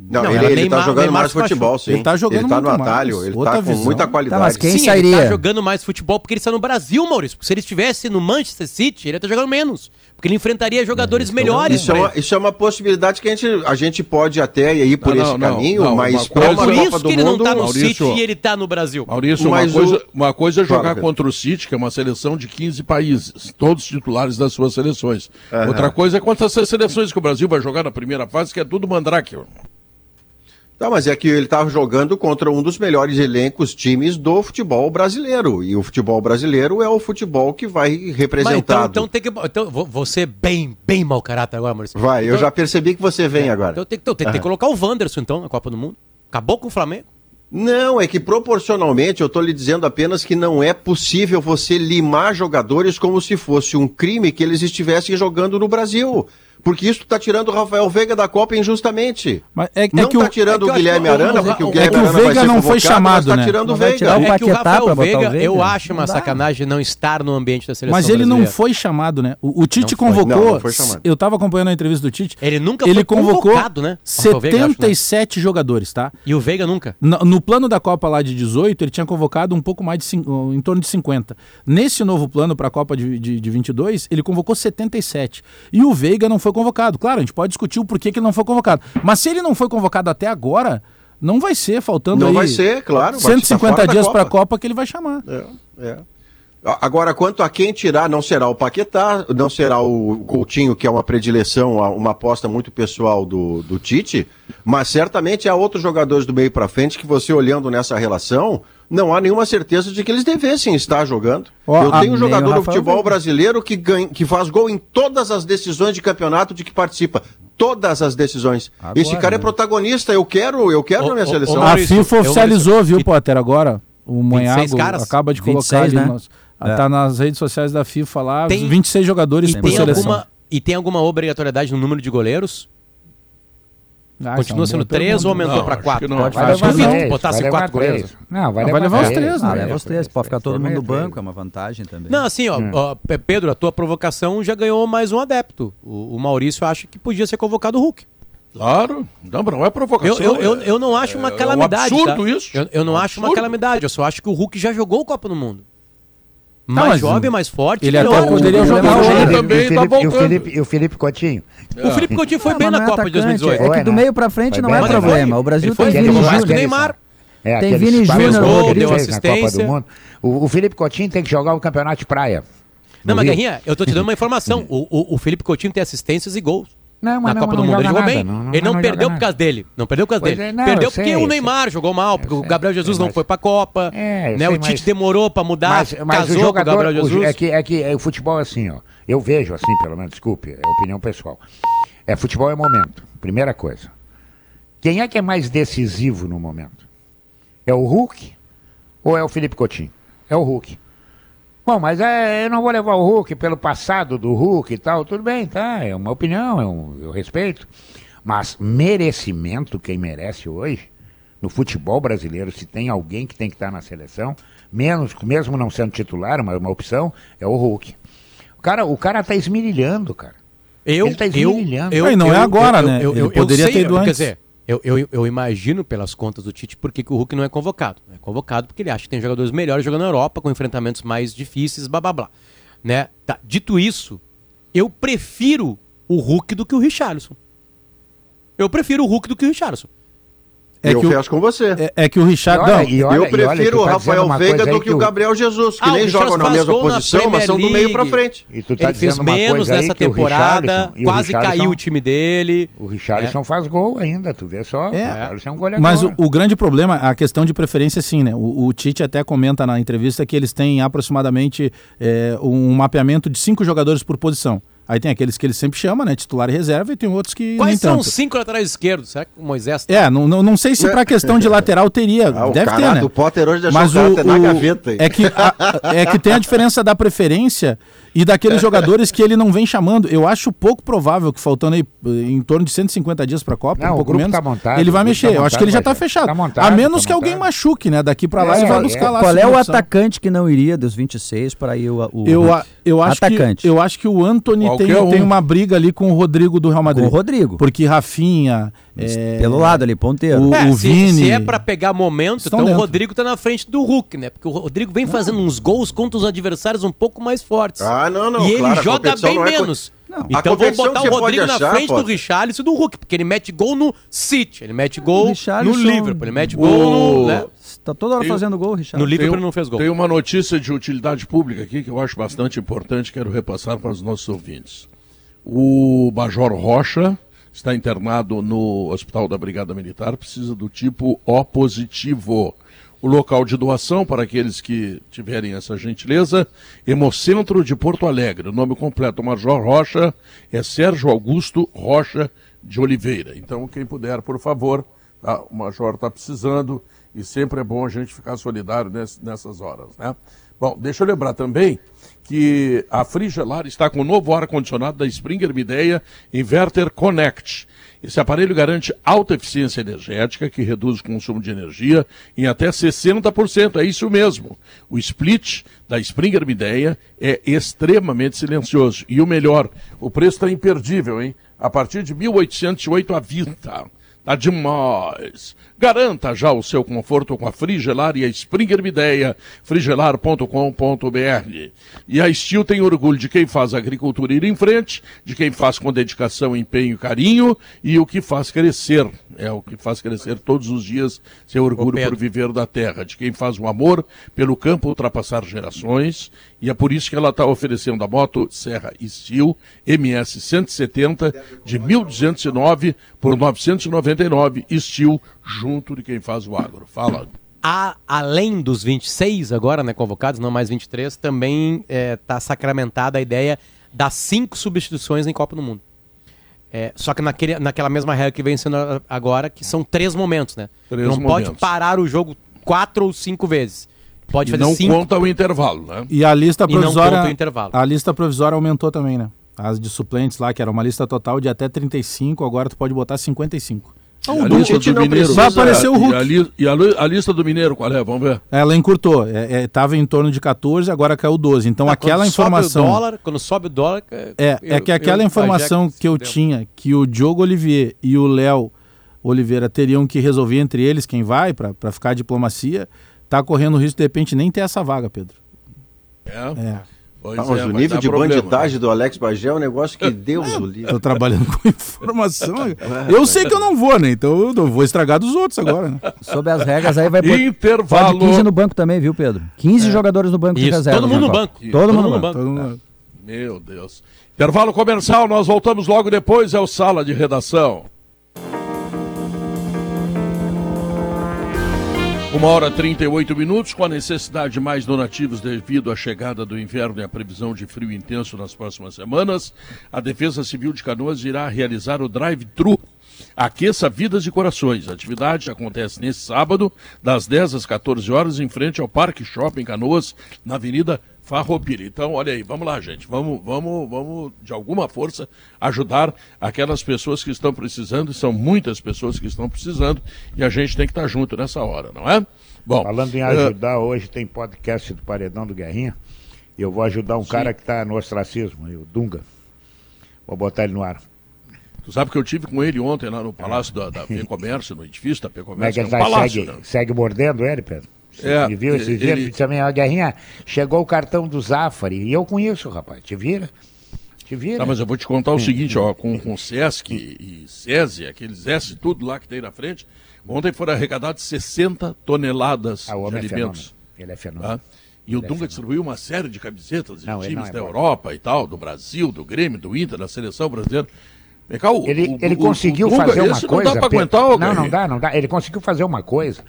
Não, Não, ele, ele Neymar- tá jogando Neymar mais futebol, sim. Ele tá jogando Ele tá no muito atalho, mais. ele Outra tá com visão. muita Tá, qualidade. mas quem Sim, ele sairia? tá jogando mais futebol porque ele está no Brasil, Maurício. Se ele estivesse no Manchester City, ele ia estar jogando menos. Porque ele enfrentaria jogadores melhores. Isso é, uma, ele. isso é uma possibilidade que a gente, a gente pode até ir por Não, esse não, não, caminho, não, mas uma para coisa- uma Por Copa isso do que ele não Mundo, tá no Maurício- City e ele tá no Brasil. Maurício, Mas uma, coisa, o- uma coisa é jogar Pedro. contra o City, que é uma seleção de 15 países, todos titulares das suas seleções. Outra coisa é contra essas seleções que o Brasil vai jogar na primeira fase, que é tudo mandrake. Tá, mas é que ele tá jogando contra um dos melhores elencos times do futebol brasileiro. E o futebol brasileiro é o futebol que vai então, representado. então tem que. Então, vou ser bem, bem mau caráter agora, Maurício. Vai, eu Então- já percebi que você vem agora. Então tem, que- então, tem, tem que colocar o Wanderson, então, na Copa do Mundo. Acabou com o Flamengo. Não, é que proporcionalmente eu estou lhe dizendo apenas que não é possível você limar jogadores como se fosse um crime que eles estivessem jogando no Brasil. Porque isso está tirando o Rafael Veiga da Copa injustamente. Mas é, é não que está o, tirando é o Guilherme Arana, porque o é Guilherme que o Arana vai Veiga ser não foi convocado, chamado, mas tá né? tirando o Não Veiga. tirar o É que o Rafael pra botar o Veiga, Veiga? eu acho uma Não sacanagem não estar no ambiente da seleção mas ele não brasileira. foi chamado, né? O, o Tite Não convocou. Não, não. Eu tava acompanhando a entrevista do Tite. Ele nunca ele foi convocou convocado, né? O Rafael Veiga, acho, né? 77 jogadores, tá? E o Veiga nunca. No, no plano da Copa lá de 18, ele tinha convocado um pouco mais de em torno de 50. Nesse novo plano para a Copa de, de, de 22, ele convocou 77. E o Veiga não foi convocado. Claro, a gente pode discutir o porquê que ele não foi convocado. Mas se ele não foi convocado até agora, não vai ser, faltando Não aí vai ser, claro. vai ficar 150 fora da dias para a Copa. Copa que ele vai chamar. É, é. A- Agora, quanto a quem tirar, não será o Paquetá, não será o Coutinho, que é uma predileção, a- uma aposta muito pessoal do, do Tite, mas certamente há outros jogadores do meio para frente que você olhando nessa relação, não há nenhuma certeza de que eles devessem estar jogando. Ó, Eu a- tenho um jogador o do futebol brasileiro que, ganha, que faz gol em todas as decisões de campeonato de que participa. Todas as decisões. Agora, Esse cara é né? protagonista, eu quero, eu quero Ô, na minha ô, seleção. ô, A Maurício, FIFA eu- oficializou, viu, Potter, agora. O 26 Manhago acaba de colocar 26, ali. né? Nas, É. Tá nas redes sociais da FIFA lá, Tem- 26 jogadores E por tem, seleção. alguma, e tem alguma obrigatoriedade no número de goleiros? Ah, é Continua uma sendo três ou aumentou Não, para acho quatro? que não. Pode Vai Acho levar que não. três, Botasse vai levar quatro goleiros. Não, vai levar, vai levar os três. Ah, né? leva os três, pode ficar todo mundo no banco, é uma vantagem também. Não, assim, ó, ó, Pe- Pedro, a tua provocação já ganhou mais um adepto. O, o Maurício acha que podia ser convocado o Hulk. Claro, não, não é provocação. Eu, eu, eu, é- eu não acho uma é um calamidade. absurdo tá? isso. Eu, eu não É um acho uma absurdo. calamidade. Eu só acho que o Hulk já jogou Copa do Mundo. Mais mas jovem, mais forte. ele até poderia o jogar hoje. é que- também e, o tá Felipe, e, o voltando. Felipe, e o Felipe Coutinho. O Felipe Coutinho foi Não, bem na é Copa de atacante, 2018. É que do né? meio pra frente não é problema. O Brasil tem Vini mais Júnior. Neymar. É, Tem Vini Júnior, deu na Copa assistência. do Mundo. O, o Felipe Coutinho tem que jogar o campeonato de praia. Não, mas Rio. Guerrinha, eu tô te dando uma <laughs> informação. O, o, o Felipe Coutinho tem assistências e gols. Não, na Copa do Mundo. Ele jogou nada, bem. não- ele não, não perdeu por causa dele. Não perdeu por causa dele. é, não, perdeu eu porque sei, o Neymar sei. jogou mal, porque Eu o Gabriel Jesus sei, não mas- foi pra Copa. É, né? o Tite mas- demorou pra mudar, Mas, mas casou o jogador, com o Gabriel o- Jesus. é que, é que é, o futebol é assim, ó. Eu vejo assim, pelo menos, desculpe, é opinião pessoal. É, futebol é momento, primeira coisa. Quem é que é mais decisivo no momento? É o Hulk ou é o Felipe Coutinho? É o Hulk. Bom, mas é, eu não vou levar o Hulk pelo passado do Hulk e tal. Tudo bem, tá? É uma opinião, é um, eu respeito. Mas merecimento, quem merece hoje, no futebol brasileiro, se tem alguém que tem que estar na seleção, menos, mesmo não sendo titular, uma, uma opção, é o Hulk. O cara, o cara tá esmirilhando, cara. Eu, Ele tá eu, esmirilhando. eu, Aí não é agora, né? Ele poderia ter ido Quer antes. dizer, eu, eu, eu imagino pelas contas do Tite por que o Hulk não é convocado. É convocado porque ele acha que tem jogadores melhores jogando na Europa, com enfrentamentos mais difíceis, blá blá blá. Né? Tá, Dito isso, eu prefiro o Hulk do que o Richarlison. Eu prefiro o Hulk do que o Richarlison. É eu que o- fecho com você. É, é que o Richard. Olha- não, olha- eu olha, prefiro tu o tá dizendo Rafael Veiga do que o o- Gabriel Jesus, que Ah, o nem jogam na faz mesma gol na posição, mas são do meio pra League. frente. E tu tá ele fez menos nessa o temporada, o quase caiu o time dele. O Richarlison faz gol ainda, tu vê só. É. O é um goleador. Mas o, o grande problema, a questão de preferência, sim, né? O, o Tite até comenta na entrevista que eles têm aproximadamente é, um mapeamento de cinco jogadores por posição. Aí tem aqueles que ele sempre chama, né? Titular e reserva, e tem outros que Quais nem são os cinco laterais esquerdos? Será que o Moisés tá? É, não, não, não sei se pra <laughs> questão de lateral teria. Ah, o deve ter, né? do Potter hoje deixou Mas o o, na o- gaveta aí. é que a- é que tem a diferença da preferência E daqueles <laughs> jogadores que ele não vem chamando, eu acho pouco provável que faltando aí eh, em torno de 150 dias para a Copa, Não, um o pouco menos, tá montado, ele vai o mexer. tá eu acho que ele já montado, está fechado. tá montado, a menos tá que alguém montado. machuque, né? Daqui para lá É, ele vai é. buscar lá. a Qual é o atacante que não iria dos 26 para ir o, o Eu, a- eu, acho atacante? que, eu acho que o Anthony tem, um. tem uma briga ali com o Rodrigo do Real Com Madrid. o Rodrigo. Porque Rafinha. é, Pelo lado ali, ponteiro. o- É, se, Vini- se é pra pegar momento, Estão então o dentro. Rodrigo tá na frente do Hulk, né? Porque o Rodrigo vem fazendo uns gols contra os adversários um pouco mais fortes. Ah, não, não, E ele claro, joga bem não é menos. A Então vamos botar o pode Rodrigo na achar, frente do Potter. Richarlison e do Hulk, porque ele mete gol no City, ele mete gol no Liverpool, ele mete gol no, né? Tá toda hora fazendo gol, no Richard. Liverpool Tem- ele não fez gol. Tem uma notícia de utilidade pública aqui que eu acho bastante importante, quero repassar para os nossos ouvintes. O Major Rocha está internado no Hospital da Brigada Militar, precisa do tipo O positivo. O local de doação, para aqueles que tiverem essa gentileza, Hemocentro de Porto Alegre. O nome completo Major Rocha é Sérgio Augusto Rocha de Oliveira. Então, quem puder, por favor, tá? o Major está precisando e sempre é bom a gente ficar solidário ness- nessas horas, né? Bom, deixa eu lembrar também que a Frigelar está com o novo ar-condicionado da Springer Mideia Inverter Connect. Esse aparelho garante alta eficiência energética, que reduz o consumo de energia em até 60%. É isso mesmo. O split da Springer Mideia é extremamente silencioso. E o melhor, o preço está imperdível, hein? A partir de 1.808 à vista. Tá demais. Garanta já o seu conforto com a Frigelar e a Springer Mideia, frigelar.com.br. E a Steel tem orgulho de quem faz a agricultura ir em frente, de quem faz com dedicação, empenho e carinho, e o que faz crescer. É o que faz crescer todos os dias seu orgulho por viver da terra, de quem faz o amor pelo campo ultrapassar gerações, e é por isso que ela está oferecendo a moto Serra Steel MS 170 de 1.209 por 999 Steel junto de quem faz o agro. Fala. A- além dos 26 agora, né, convocados, não mais 23, também está sacramentada a ideia das cinco substituições em Copa do Mundo. É, só que naquele, naquela mesma regra que vem sendo agora, que são três momentos, né? Três não pode momentos. parar o jogo quatro ou cinco vezes. Pode E fazer não cinco. conta o intervalo, né? E a lista E não provisória. conta o intervalo. A lista provisória aumentou também, né? As de suplentes lá, que era uma lista total de até 35, agora tu pode botar 55. E a Hulk lista do Mineiro. precisa- Vai aparecer o E Hulk. a, li- e a a lista do Mineiro, qual é? Vamos ver. Ela encurtou. É, é, tava em torno de 14, agora caiu 12. Então Ah, aquela quando informação. Sobe o dólar, quando sobe o dólar. É, é eu- que aquela eu- informação que eu deu. tinha, que o Diogo Olivier e o Léo Oliveira teriam que resolver entre eles quem vai para ficar a diplomacia, tá correndo o risco de repente nem ter essa vaga, Pedro. É. É. Pois mas é, o nível de problema, bandidagem do Alex Bagé é um negócio que Deus o livre. Tô trabalhando com informação. <laughs> Eu sei que eu não vou, né? Então eu vou estragar dos outros agora, né? <laughs> Sob as regras aí vai né? pôr. Intervalo. Pode 15 no banco também, viu, Pedro? 15 jogadores no banco de reserva. todo mundo no banco. Todo, mundo no banco. Todo Meu Deus. Intervalo comercial, nós voltamos logo depois, é o Sala de Redação. Uma hora e 38 minutos, com a necessidade de mais donativos devido à chegada do inverno e a previsão de frio intenso nas próximas semanas, a Defesa Civil de Canoas irá realizar o drive-thru Aqueça Vidas e Corações. A atividade acontece nesse sábado, das 10 às 14 horas, em frente ao Parque Shopping Canoas, na Avenida Farroupilha. Então, olha aí, vamos lá, gente. Vamos, vamos, vamos, de alguma força, ajudar aquelas pessoas que estão precisando, e são muitas pessoas que estão precisando, e a gente tem que estar junto nessa hora, não é? Bom, Falando em eh, ajudar, hoje tem podcast do Paredão do Guerrinha. Eu vou ajudar um cara que está no ostracismo, o Dunga. Vou botar ele no ar. Tu sabe que eu tive com ele ontem lá no Palácio da, da Comércio, no edifício da Como é Comércio, ele um tá, palácio, segue, né? segue mordendo ele, Pedro? Você É, viu esse ele- dia? mim, ó, Guerrinha, chegou o cartão do Zafari. E eu conheço, rapaz. Te vira? Te vira? Tá, mas eu vou te contar o seguinte, ó, com, com Sesc e SESI, aqueles S tudo lá que tem na frente, ontem foram arrecadados 60 toneladas Ah, de é alimentos. Ele é fenômeno. Tá? E o Dunga distribuiu uma série de camisetas de Não, times é da bom. Europa e tal, do Brasil, do Grêmio, do Inter, da seleção brasileira. Vem cá, o, Ele, o- ele o- conseguiu o Dunga, fazer uma esse coisa. Não dá pra aguentar, Não, não dá, não dá. Ele conseguiu fazer uma coisa.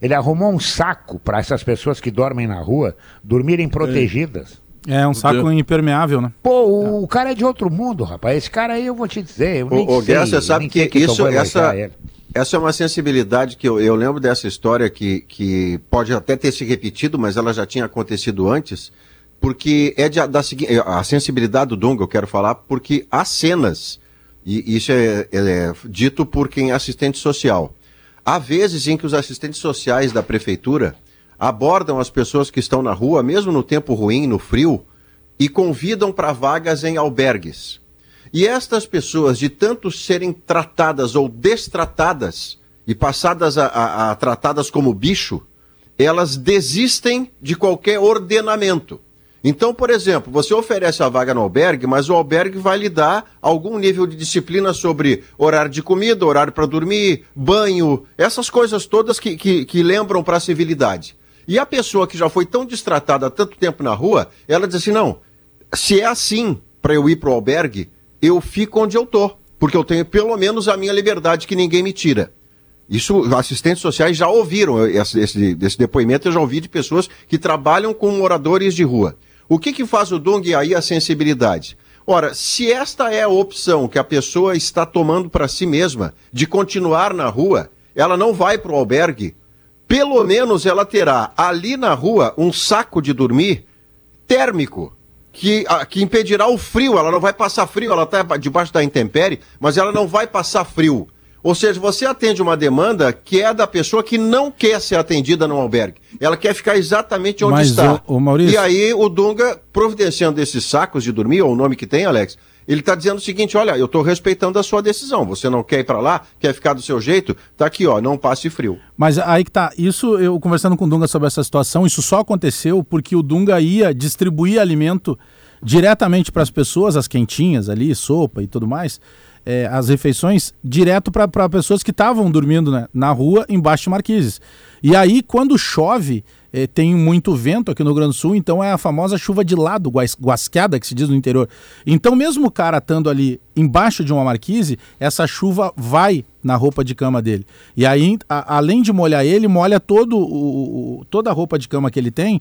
Ele arrumou um saco para essas pessoas que dormem na rua dormirem protegidas. É um saco impermeável, né? Pô, o, o cara é de outro mundo, rapaz. Esse cara aí eu vou te dizer. Eu nem ô sei, Guerra, você sabe que, o eu isso, elogiar essa, essa é uma sensibilidade que eu, eu lembro dessa história que, que pode até ter se repetido, mas ela já tinha acontecido antes. porque é de, da seguinte. A sensibilidade do Dunga, eu quero falar, porque há cenas, e isso é, é dito por quem é assistente social. Há vezes em que os assistentes sociais da prefeitura abordam as pessoas que estão na rua, mesmo no tempo ruim, no frio, e convidam para vagas em albergues. E estas pessoas, de tanto serem tratadas ou destratadas e passadas a, a, a tratadas como bicho, elas desistem de qualquer ordenamento. Então, por exemplo, você oferece a vaga no albergue, mas o albergue vai lhe dar algum nível de disciplina sobre horário de comida, horário para dormir, banho, essas coisas todas que, que, que lembram para a civilidade. E a pessoa que já foi tão distratada há tanto tempo na rua, ela diz assim: não, se é assim para eu ir para o albergue, eu fico onde eu tô, porque eu tenho pelo menos a minha liberdade que ninguém me tira. Isso, assistentes sociais já ouviram esse, esse, esse, depoimento, eu já ouvi de pessoas que trabalham com moradores de rua. O que, que faz o Dung aí a sensibilidade? Ora, se esta é a opção que a pessoa está tomando para si mesma de continuar na rua, ela não vai para o albergue, pelo menos ela terá ali na rua um saco de dormir térmico que, que impedirá o frio. Ela não vai passar frio, ela está debaixo da intempérie, mas ela não vai passar frio. Ou seja, você atende uma demanda que é da pessoa que não quer ser atendida no albergue. Ela quer ficar exatamente onde Mas, está. O, o Maurício... E aí o Dunga, providenciando esses sacos de dormir, ou o nome que tem, Alex, ele está dizendo o seguinte: olha, eu estou respeitando a sua decisão. Você não quer ir para lá, quer ficar do seu jeito, tá aqui, ó, não passe frio. Mas aí que tá. Isso, eu conversando com o Dunga sobre essa situação, isso só aconteceu porque o Dunga ia distribuir alimento diretamente para as pessoas, as quentinhas ali, sopa e tudo mais é, as refeições direto para pessoas que estavam dormindo né, na rua embaixo de marquises. E aí, quando chove, é, tem muito vento aqui no Rio Grande do Sul, então é a famosa chuva de lado, guas, guasqueada, que se diz no interior. Então, mesmo o cara estando ali embaixo de uma marquise, essa chuva vai na roupa de cama dele. E aí, a, além de molhar ele, molha todo o, toda a roupa de cama que ele tem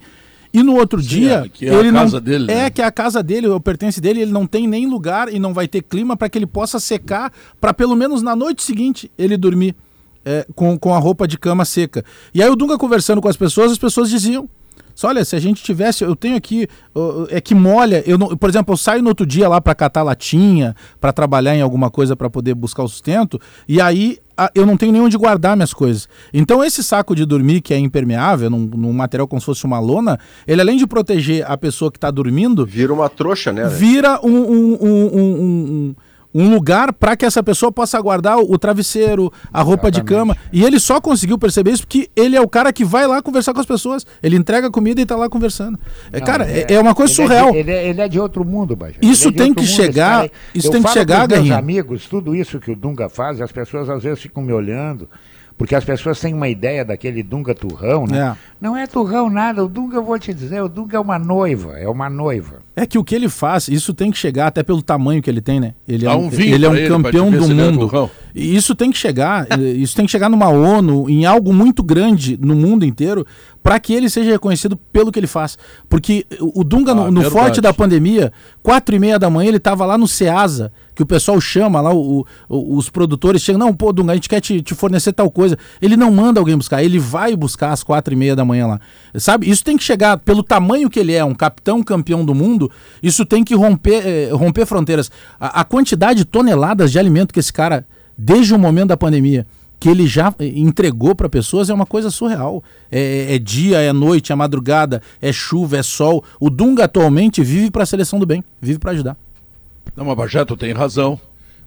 e no outro Sim, dia, é, é ele não dele, é né? que é a casa dele, o pertence dele, ele não tem nem lugar e não vai ter clima para que ele possa secar, para pelo menos na noite seguinte ele dormir é, com, com a roupa de cama seca. E aí o Dunga conversando com as pessoas, as pessoas diziam: olha, se a gente tivesse, eu tenho aqui, é que molha, eu não, por exemplo, eu saio no outro dia lá para catar latinha, para trabalhar em alguma coisa para poder buscar o sustento, e aí eu não tenho nem onde guardar minhas coisas. Então esse saco de dormir que é impermeável, num, num material como se fosse uma lona, ele além de proteger a pessoa que está dormindo... Vira uma trouxa, né? Vira um, um, um, um um lugar para que essa pessoa possa guardar o, travesseiro, a roupa Exatamente. de cama. E ele só conseguiu perceber isso porque ele é o cara que vai lá conversar com as pessoas. Ele entrega comida e está lá conversando. É, Não, cara, é, é, uma coisa ele surreal. É de, ele, é, ele, é de outro mundo, Bajé. Isso é tem que chegar. Isso tem que chegar, meus amigos, tudo isso que o Dunga faz, as pessoas às vezes ficam me olhando porque as pessoas têm uma ideia daquele Dunga Turrão, né? É. Não é Turrão nada, o Dunga, eu vou te dizer, o Dunga é uma noiva, é uma noiva. É que o que ele faz, isso tem que chegar até pelo tamanho que ele tem, né? Ele é um, ele é um ele campeão do é mundo. E isso tem que chegar, <laughs> isso tem que chegar numa ONU, em algo muito grande no mundo inteiro, para que ele seja reconhecido pelo que ele faz. Porque o Dunga, ah, no, no forte da pandemia, quatro e meia da manhã, ele estava lá no Ceasa, que o pessoal chama lá, o, o, os produtores chegam, não, pô, Dunga, a gente quer te, te, fornecer tal coisa. Ele não manda alguém buscar, ele vai buscar às quatro e meia da manhã lá. Sabe? Isso tem que chegar, pelo tamanho que ele é, um capitão campeão do mundo, isso tem que romper, eh, romper fronteiras. A, a quantidade de toneladas de alimento que esse cara, desde o momento da pandemia, que ele já entregou para pessoas é uma coisa surreal. É, é, dia, é noite, é madrugada, é chuva, é sol. O Dunga atualmente vive para a seleção do bem, vive para ajudar. Não, mas Bajeto tem razão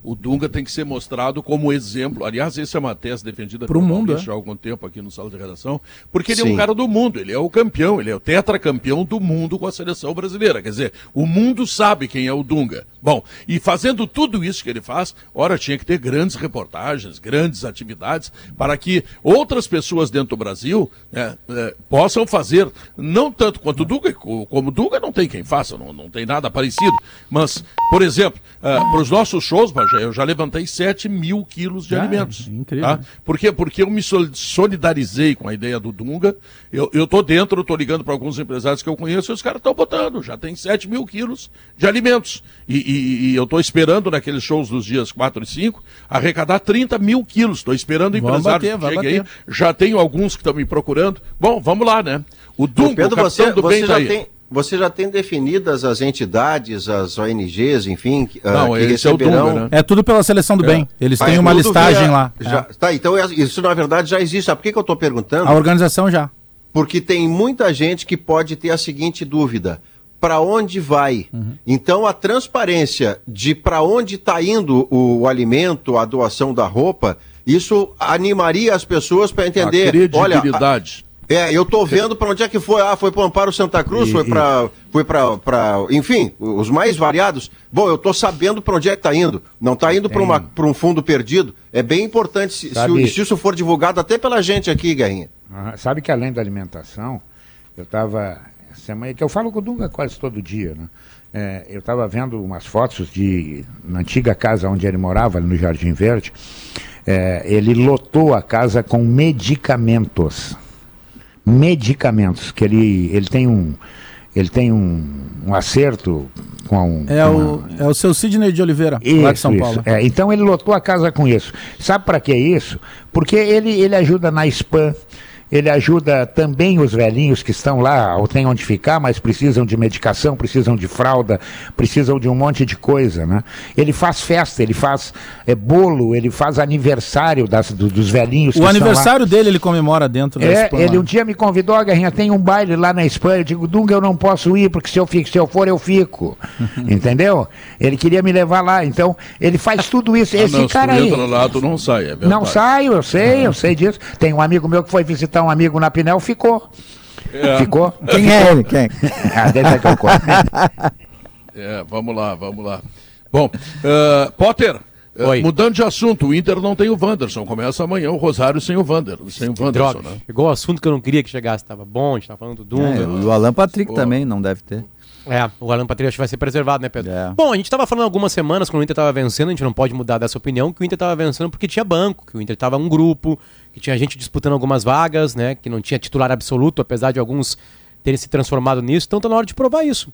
o Dunga tem que ser mostrado como exemplo. Aliás, essa é uma tese defendida pelo mundo é? já há algum tempo aqui no Sala de Redação, porque ele Sim. é um cara do mundo, ele é o campeão, ele é o tetracampeão do mundo com a seleção brasileira. Quer dizer, o mundo sabe quem é o Dunga. Bom, e fazendo tudo isso que ele faz, ora, tinha que ter grandes reportagens, grandes atividades, para que outras pessoas dentro do Brasil né, é, possam fazer, não tanto quanto o Dunga, como o Dunga não tem quem faça, não, não tem nada parecido, mas, por exemplo, uh, para os nossos shows, Bajé, eu já levantei 7 mil quilos de ah, alimentos. Incrível. Tá? Por quê? Porque eu me solidarizei com a ideia do Dunga. Eu, eu tô dentro, eu tô ligando para alguns empresários que eu conheço e os caras estão botando. Já tem 7 mil quilos de alimentos. E, e, e eu estou esperando naqueles shows dos dias 4 e 5 arrecadar 30 mil quilos. Estou esperando o empresário bater, que chegue aí. Já tenho alguns que estão me procurando. Bom, vamos lá, né? O Dunga, Pedro, o você, do você bem já tá tem você já tem definidas as entidades, as ONGs, enfim, ah, Não, que esse é o receberão. Dunga, né? É tudo pela seleção do É. bem. Eles Mas têm uma listagem via- lá. já- É. Tá, então é- isso na verdade já existe. Sabe por que, que eu estou perguntando? A organização já. Porque tem muita gente que pode ter a seguinte dúvida: para onde vai? Uhum. Então a transparência de para onde está indo o, o alimento, a doação da roupa, isso animaria as pessoas para A entender. Olha, a- credibilidade. É, eu tô vendo para onde é que foi. Ah, foi para o Amparo Santa Cruz, E- foi para foi para enfim, os mais variados. Bom, eu tô sabendo para onde é que tá indo. Não tá indo para uma para um fundo perdido. É bem importante se, se, Sabe- o- se isso for divulgado até pela gente aqui, Guerrinha. Sabe que além da alimentação, eu estava. Semana que eu falo com o Dunga quase todo dia, né? É, eu estava vendo umas fotos de na antiga casa onde ele morava, ali no Jardim Verde. É, ele lotou a casa com medicamentos. Medicamentos, que ele, ele tem um. Ele tem um, um acerto com um. É o, uma- é o seu Sidney de Oliveira, lá de São isso, Paulo. É, então ele lotou a casa com isso. Sabe para que isso? Porque ele, ele ajuda na spam, ele ajuda também os velhinhos que estão lá, ou tem onde ficar, mas precisam de medicação, precisam de fralda, precisam de um monte de coisa, né? Ele faz festa, ele faz é, bolo, ele faz aniversário das, do- dos velhinhos que O estão lá. aniversário dele ele comemora dentro da É, Spam ele um dia me convidou, a Guerrinha, tem um baile lá na Espanha. Eu digo, Dunga, eu não posso ir, porque se eu, fico, se eu for, eu fico. <laughs> Entendeu? Ele queria me levar lá. Então, ele faz tudo isso. Ah, Esse não, se cara aí. entra lá, tu não sai, é verdade. Não saio, eu sei, eu sei disso. Tem um amigo meu que foi visitar um amigo na Pinel, ficou. É. Ficou? Quem é ele? Quem? <laughs> ah, deixa que eu conto. <laughs> É, vamos lá, vamos lá. Bom, eh, Potter, eh, Oi. mudando de assunto, o Inter não tem o Wanderson. Começa amanhã o Rosário sem o Wander, sem o Wanderson, Droga, né? chegou o assunto que eu não queria que chegasse. Tava bom, a gente tava falando do Dunga. É, e o Alan Patrick também não deve ter. É, o Alan Patrick acho que vai ser preservado, né, Pedro? É. Bom, a gente tava falando algumas semanas quando o Inter tava vencendo, a gente não pode mudar dessa opinião, que o Inter tava vencendo porque tinha banco, que o Inter tava um grupo, que tinha gente disputando algumas vagas, né, que não tinha titular absoluto, apesar de alguns terem se transformado nisso, então tá na hora de provar isso,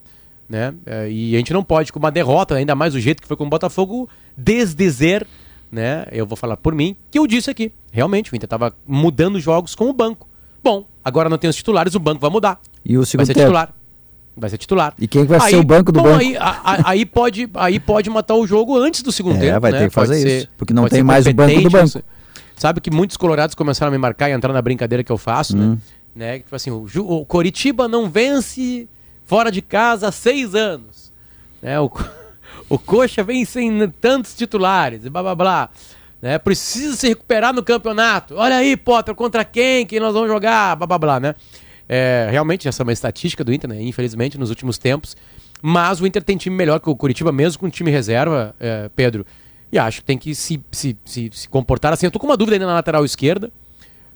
né? É, e a gente não pode, com uma derrota, ainda mais do jeito que foi com o Botafogo, desdizer, né? Eu vou falar por mim, que eu disse aqui. Realmente, o Inter tava mudando jogos com o banco. Bom, agora não tem os titulares, o banco vai mudar. E o Vai segundo ser tempo? titular. Vai ser titular. E quem que vai ser o banco do bom, banco? Aí, a- aí pode, aí pode matar o jogo antes do segundo É, tempo. vai né? ter que Pode fazer ser- isso, porque não pode tem ser mais o banco do banco. Sabe que muitos colorados começaram a me marcar e entrar na brincadeira que eu faço, Hum. né? né? Tipo assim, o, Ju- o Coritiba não vence fora de casa há seis anos. Né? O, <laughs> o Coxa vem sem tantos titulares, e blá blá blá. Né? Precisa se recuperar no campeonato. Olha aí, Potter, contra quem que nós vamos jogar, blá blá blá, né? É, realmente, essa é uma estatística do Inter, né? Infelizmente, nos últimos tempos. Mas o Inter tem time melhor que o Curitiba, mesmo com time reserva, é, Pedro. E acho que tem que se, se, se, se comportar assim. Eu tô com uma dúvida ainda na lateral esquerda.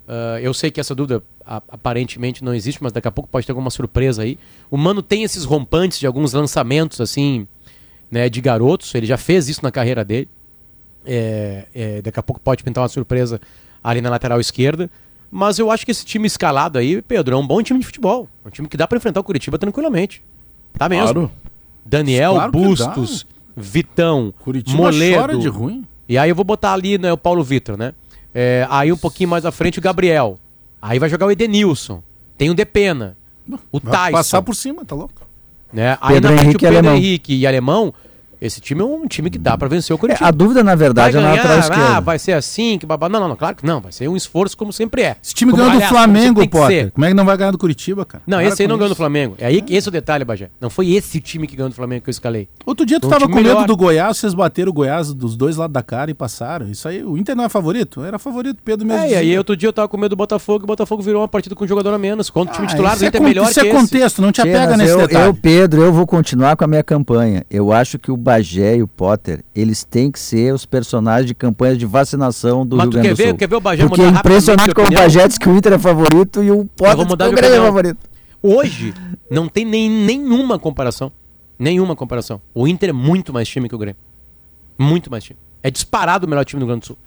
Ah, eu sei que essa dúvida a- aparentemente não existe, mas daqui a pouco pode ter alguma surpresa aí. O Mano tem esses rompantes de alguns lançamentos, assim, né, de garotos. Ele já fez isso na carreira dele. É, é, daqui a pouco pode pintar uma surpresa ali na lateral esquerda. Mas eu acho que esse time escalado aí, Pedro, é um bom time de futebol. É um time que dá pra enfrentar o Curitiba tranquilamente. Tá mesmo. Claro. Daniel, Claro Bustos, Vitão, Curitiba Moledo. chora de ruim. E aí eu vou botar ali né, o Paulo Vitor, né? É, aí um pouquinho mais à frente o Gabriel. Aí vai jogar o Edenilson. Tem o Depena. O Vai Tyson. passar por cima, tá louco? Né? Aí Pedro na frente Henrique o e Pedro Alemão. Henrique e Alemão. Esse time é um time que dá pra vencer o É, Curitiba. a dúvida, na vai verdade, é na ganhar, lateral ah, esquerda. vai ser assim, que babá. Não, não, não, claro que não. Vai ser um esforço como sempre é. Esse time Como, ganhou do aliás, como Flamengo, Potter. Como é que não vai ganhar do Curitiba, cara? Não, Para esse aí não ganhou do. Flamengo. É aí que esse é o detalhe, Bagé. Não foi esse time que ganhou do Flamengo que eu escalei. Outro dia tu Um tava com medo melhor. do Goiás, vocês bateram o Goiás dos dois lados da cara e passaram. Isso aí, o Inter não é favorito? Era favorito, Pedro mesmo. É, e aí outro dia eu tava com medo do Botafogo e o Botafogo virou uma partida com um jogador a menos. Contra o time Ah, titular do é, Inter é melhor isso que é esse. contexto, não te apega nesse detalhe. eu, Pedro, eu vou continuar com a minha campanha. Eu acho que o Bagé e o Potter, eles têm que ser os personagens de campanhas de vacinação do Mas Rio Grande quer do ver, Sul. quer ver o Bagé Porque é impressionante como o? Bagé diz que o Inter é favorito e o Potter diz que o Grêmio é favorito. Hoje não tem nem, nenhuma comparação. Nenhuma comparação. O Inter é muito mais time que o Grêmio. Muito mais time. É disparado o melhor time do Rio Grande do Sul.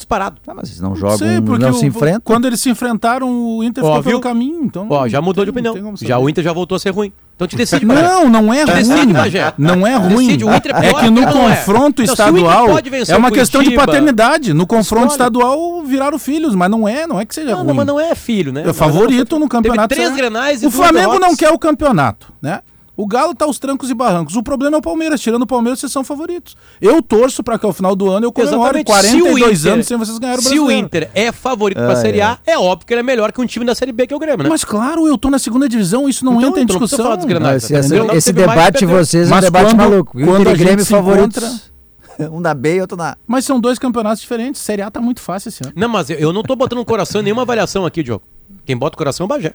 Disparado. Ah, mas eles não Não jogam, sei, não o- se enfrentam. Quando eles se enfrentaram, o Inter Ó, ficou pelo viu? caminho. Então Ó, já mudou de tem- tem opinião. Já o Inter já voltou a ser ruim. Então te decide. <laughs> Não, não é Decide, ruim. Bagé. Não é ruim. Decide, é É que no é. confronto Inter estadual é uma o questão de Curitiba, paternidade. No confronto escolhe. estadual viraram filhos, mas não é, não é que seja Não, ruim. não, mas não é filho, né? É favorito no campeonato. Teve três é- grenais e O Flamengo não quer o campeonato. né? O Galo tá aos trancos e barrancos. O problema é o Palmeiras. Tirando o Palmeiras, vocês são favoritos. Eu torço para que ao final do ano eu comemore Exatamente. 42 Se o Inter- anos sem vocês ganharem o Se o. Inter é favorito pra Série A, é óbvio que ele é melhor que um time da Série B que é o Grêmio, né? Mas claro, eu tô na segunda divisão, isso não Então, entra em discussão. falar dos esse esse- esse debate vocês é um debate quando- maluco. quando Inter e Grêmio favoritos. <laughs> Um na B e outro na. Mas são dois campeonatos diferentes. Série A tá muito fácil esse ano. Não, mas eu- eu não tô botando no coração nenhuma avaliação aqui, Diogo. Quem bota o coração é o Bagé.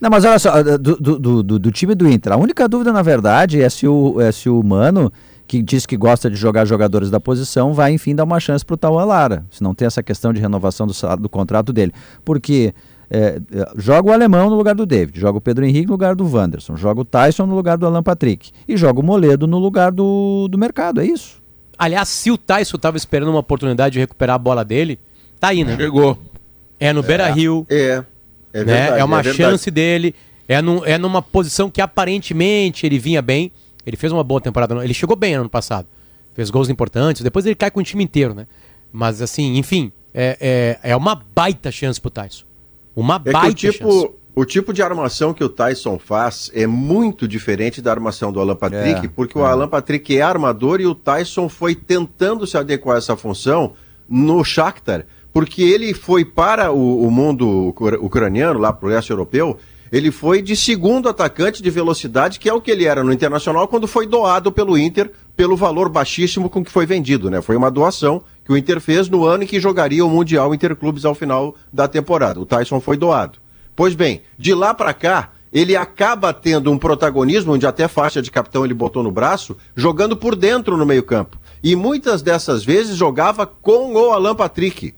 Não, mas olha só, do, do, do- do- time do Inter, a única dúvida, na verdade, é se o, é se o Mano, que diz que gosta de jogar jogadores da posição, vai, enfim, dar uma chance pro Tauan Lara. Se não tem essa questão de renovação do, do contrato dele. Porque é, é, joga o alemão no lugar do David, joga o Pedro Henrique no lugar do Wanderson, joga o Tyson no lugar do Alan Patrick e joga o Moledo no lugar do, do mercado, é isso. Aliás, se o Tyson tava esperando uma oportunidade de recuperar a bola dele, tá aí, né? Chegou. É no Beira Rio, É, é né? verdade. é uma verdade. chance dele. É, num- é numa posição que aparentemente ele vinha bem. Ele fez uma boa temporada. Ele chegou bem ano passado. Fez gols importantes. Depois ele cai com o time inteiro, né? Mas assim, enfim, é, é, é uma baita chance pro Tyson. Uma É baita o tipo, chance. o tipo de armação que o Tyson faz é muito diferente da armação do Alan Patrick, É, porque o Alan Patrick é armador e o Tyson foi tentando se adequar a essa função no Shakhtar, porque ele foi para o, o mundo ucra- ucraniano, lá para o leste europeu, ele foi de segundo atacante de velocidade, que é o que ele era no Internacional quando foi doado pelo Inter pelo valor baixíssimo com que foi vendido, né? Foi uma doação que o Inter fez no ano em que jogaria o Mundial Interclubes ao final da temporada. O Tyson foi doado. Pois bem, de lá para cá, ele acaba tendo um protagonismo, onde até faixa de capitão ele botou no braço, jogando por dentro no meio-campo. E muitas dessas vezes jogava com o Alan Patrick.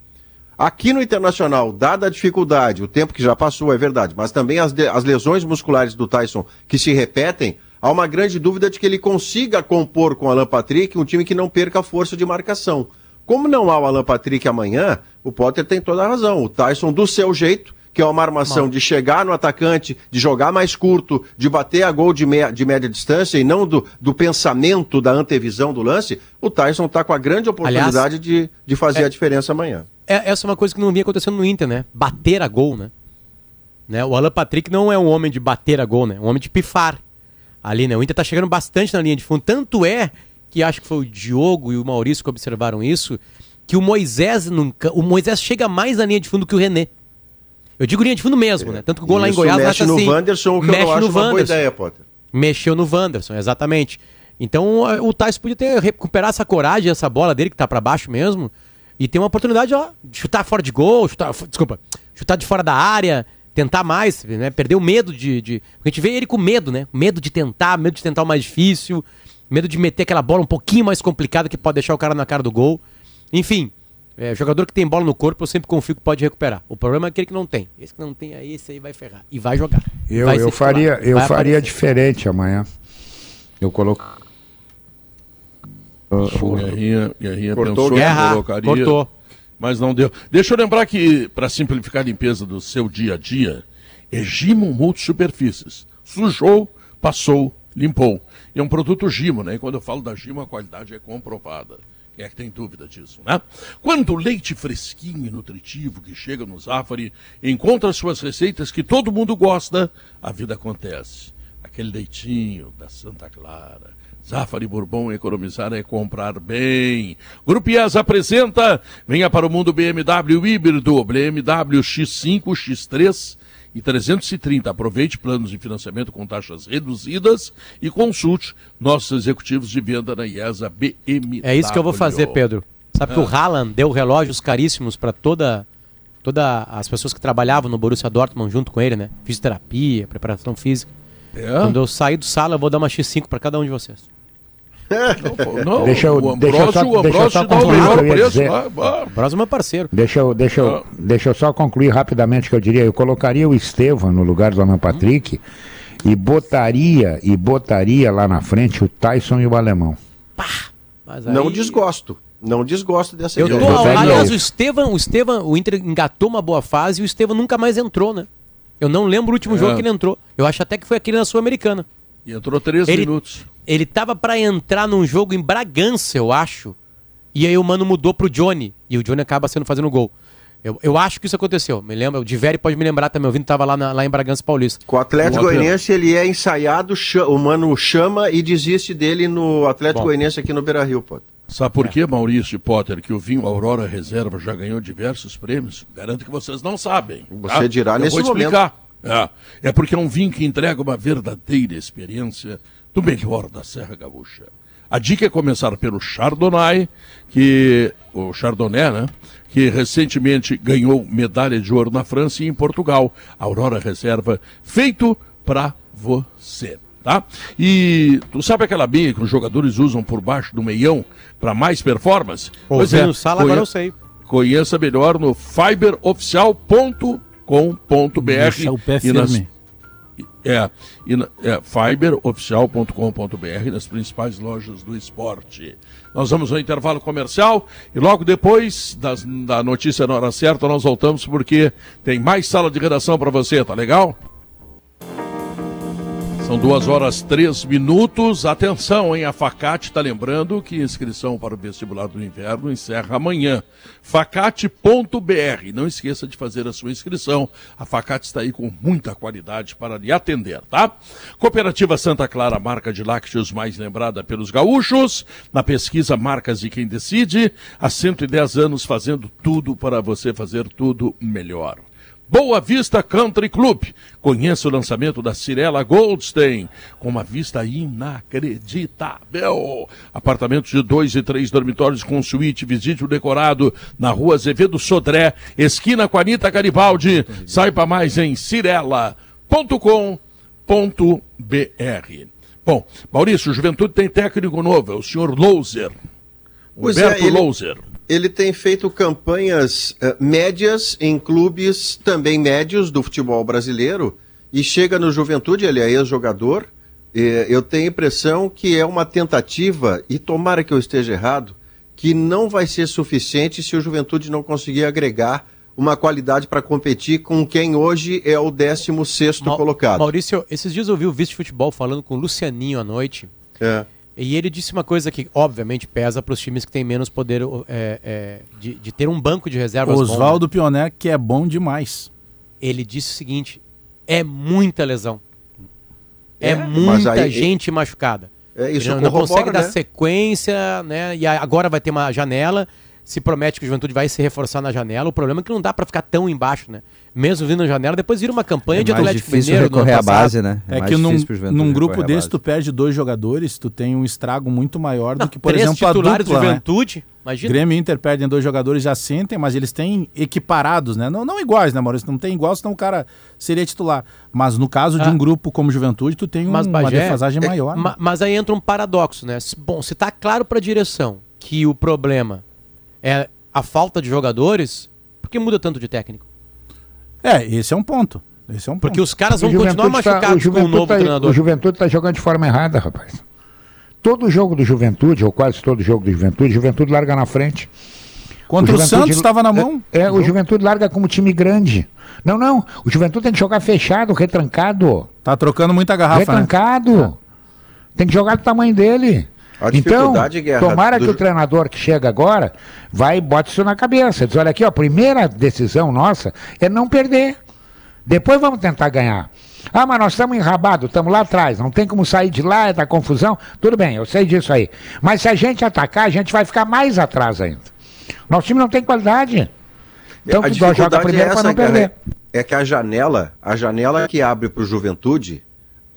Aqui no Internacional, dada a dificuldade, o tempo que já passou, é verdade, mas também as, as lesões musculares do Tyson que se repetem, há uma grande dúvida de que ele consiga compor com o Alan Patrick um time que não perca a força de marcação. Como não há o Alan Patrick amanhã, o Potter tem toda a razão. O Tyson, do seu jeito, que é uma armação de chegar no atacante, de jogar mais curto, de bater a gol de, de média distância e não do, do pensamento, da antevisão do lance, o Tyson está com a grande oportunidade de, de fazer a diferença amanhã. É, essa é uma coisa que não vinha acontecendo no Inter, né? Bater a gol, né? né? O Alan Patrick não é um homem de bater a gol, né? É um homem de pifar. Ali, né? O Inter tá chegando bastante na linha de fundo. Tanto é que acho que foi o Diogo e o Maurício que observaram isso, que o Moisés nunca. O Moisés chega mais na linha de fundo que o René. Eu digo linha de fundo mesmo, né? Tanto que o gol lá em Isso Goiás mexe nasce no assim. Wanderson, o que eu mexe não acho no uma boa ideia, Potter. Mexeu no Wanderson, exatamente. Então eh, o Tyson podia ter recuperar essa coragem, essa bola dele que tá pra baixo mesmo, e ter uma oportunidade ó, de chutar fora de gol, chutar, desculpa, chutar de fora da área, tentar mais, né? Perder o medo de, de. Porque a gente vê ele com medo, né? Medo de tentar, medo de tentar o mais difícil, medo de meter aquela bola um pouquinho mais complicada que pode deixar o cara na cara do gol. Enfim, é, jogador que tem bola no corpo, eu sempre confio que pode recuperar. O problema é aquele que não tem. Esse que não tem aí, esse aí vai ferrar. E vai jogar. Eu, Vai eu faria, titular. eu Vai faria aparecer. diferente amanhã. Eu coloco. Guerrinha, Guerrinha Cortou, pensou Guerra, colocaria, cortou. mas não deu. Deixa eu lembrar que, para simplificar a limpeza do seu dia a dia, é Gimo Multisuperfícies. Sujou, passou, limpou. E é um produto Gimo, né? E quando eu falo da Gimo, a qualidade é comprovada. Quem é que tem dúvida disso, né? Quando o leite fresquinho e nutritivo que chega no Zafari encontra suas receitas que todo mundo gosta, a vida acontece. Aquele leitinho da Santa Clara. Zafari Bourbon economizar é comprar bem. Grupo IES apresenta, venha para o mundo BMW híbrido, BMW X5, X3 e 330. Aproveite planos de financiamento com taxas reduzidas e consulte nossos executivos de venda na IESA BMW. É isso que eu vou fazer, Pedro. Sabe que o Ah. Haaland deu relógios caríssimos para toda toda as pessoas que trabalhavam no Borussia Dortmund junto com ele, né? Fisioterapia, preparação física. É? Quando eu sair do sala, eu vou dar uma X5 para cada um de vocês. Não, Deixa eu- o deixa eu Ambrosio, só- o deixa eu Ambrosio só concluir o melhor que eu ia preço. dizer. vai, vai. O próximo é parceiro. Deixa eu, deixa, Ah. eu, deixa eu só concluir rapidamente o que eu diria. Eu colocaria o Estevam no lugar do Alan Patrick e botaria e botaria lá na frente o Tyson e o alemão. Mas Não aí- desgosto. Não desgosto dessa Eu tô, ideia. Aliás, o Estevam, o Estevam, o Inter engatou uma boa fase e o Estevam nunca mais entrou, né? Eu não lembro o último É. jogo que ele entrou. Eu acho até que foi aquele na Sul-Americana. E entrou três Ele- minutos. Ele tava pra entrar num jogo em Bragança, eu acho. E aí o mano mudou pro Johnny. E o Johnny acaba sendo fazendo gol. Eu, eu acho que isso aconteceu. Me lembra, o Diveri pode me lembrar também, o Vini estava lá, na- lá em Bragança Paulista. Com o Atlético. Goianiense, ele é ensaiado, o Mano chama e desiste dele no Atlético. Goianiense aqui no Beira-Rio, pô. Sabe por que, Maurício Potter, que o vinho Aurora Reserva já ganhou diversos prêmios? Garanto que vocês não sabem. tá? Você dirá Eu nesse vou explicar. É, é porque é um vinho que entrega uma verdadeira experiência do melhor da Serra Gaúcha. A dica é começar pelo Chardonnay, que o Chardonnay, né? Que recentemente ganhou medalha de ouro na França e em Portugal. Aurora Reserva, feito para você. Tá? E tu sabe aquela meia que os jogadores usam por baixo do meião para mais performance? Ouvindo o Sala, agora eu sei. Conheça melhor no fiberoficial.com.br e nas- é, e na, é fiberoficial.com.br nas principais lojas do esporte. Nós vamos ao intervalo comercial e logo depois das- da notícia na hora certa nós voltamos porque tem mais sala de redação para você, tá legal? São duas horas três minutos. Atenção, hein? A Facate está lembrando que inscrição para o vestibular do inverno encerra amanhã. Facate.br. Não esqueça de fazer a sua inscrição. A Facate está aí com muita qualidade para lhe atender, tá? Cooperativa Santa Clara, marca de lácteos mais lembrada pelos gaúchos. Na pesquisa Marcas de Quem Decide, há 110 anos fazendo tudo para você fazer tudo melhor. Boa Vista Country Club. Conheça o lançamento da Cirela Goldstein, com uma vista inacreditável. Apartamentos de dois e três dormitórios com suíte, visite o decorado na rua Azevedo Sodré, esquina com a Anitta Garibaldi. Saiba mais em cirela.com.br. Bom, Maurício, Juventude tem técnico novo, é o senhor Louser. É, Humberto ele- Louser. Ele tem feito campanhas eh, médias em clubes também médios do futebol brasileiro e chega no Juventude, ele é ex-jogador. eu tenho a impressão que é uma tentativa, e tomara que eu esteja errado, que não vai ser suficiente se o Juventude não conseguir agregar uma qualidade para competir com quem hoje é o 16 Mau- colocado. Maurício, esses dias eu vi o vice de futebol falando com o Lucianinho à noite. É. E ele disse uma coisa que, obviamente, pesa para os times que têm menos poder é, é, de, de ter um banco de reservas bom, né? Oswaldo Pioner, que é bom demais. Ele disse o seguinte: é muita lesão. É, É, muita aí- gente machucada. É, isso Ele não, não consegue dar né? sequência, né? E agora vai ter uma janela. Se promete que o Juventude vai se reforçar na janela. O problema é que não dá para ficar tão embaixo, né? Mesmo vindo na janela, depois vira uma campanha de É mais Atlético Mineiro. do ano recorrer à passado. base, né? É, mais que num, num grupo recorrer desse, tu perde dois jogadores, tu tem um estrago muito maior Não, do que, por três exemplo, a titulares dupla, do né? Juventude. Imagina. Grêmio e Inter perdem dois jogadores, já sentem, mas eles têm equiparados, né? Não, não iguais, né, Maurício? Não tem igual, senão o cara seria titular. Mas no caso de Ah. um grupo como Juventude, tu tem um- Mas, uma Bagé, defasagem é, maior. ma- né? Mas aí entra um paradoxo, né? Bom, se tá claro pra direção que o problema é a falta de jogadores, por que muda tanto de técnico? É, esse é um ponto. Esse é um Porque ponto. os caras O vão continuar tá- machucados com o Juventude novo tá- treinador. O Juventude está jogando de forma errada, rapaz. Todo jogo do Juventude, ou quase todo jogo do Juventude, Juventude larga na frente. Contra o, Juventude- Santos estava na mão. É, o Juventude larga como time grande. Não, não. O Juventude tem que jogar fechado, retrancado. Tá trocando muita garrafa, né? retrancado. Tem que jogar do tamanho dele. Então, Guerra, tomara do que o treinador que chega agora vai e bote isso na cabeça. Diz, olha aqui, ó, a primeira decisão nossa é não perder. Depois vamos tentar ganhar. Ah, mas nós estamos enrabados, estamos lá atrás, não tem como sair de lá, é da confusão. Tudo bem, eu sei disso aí. Mas se a gente atacar, a gente vai ficar mais atrás ainda. Nosso time não tem qualidade. Então, a tu joga dificuldade primeiro é para não perder. É que a janela, a janela que abre para o Juventude,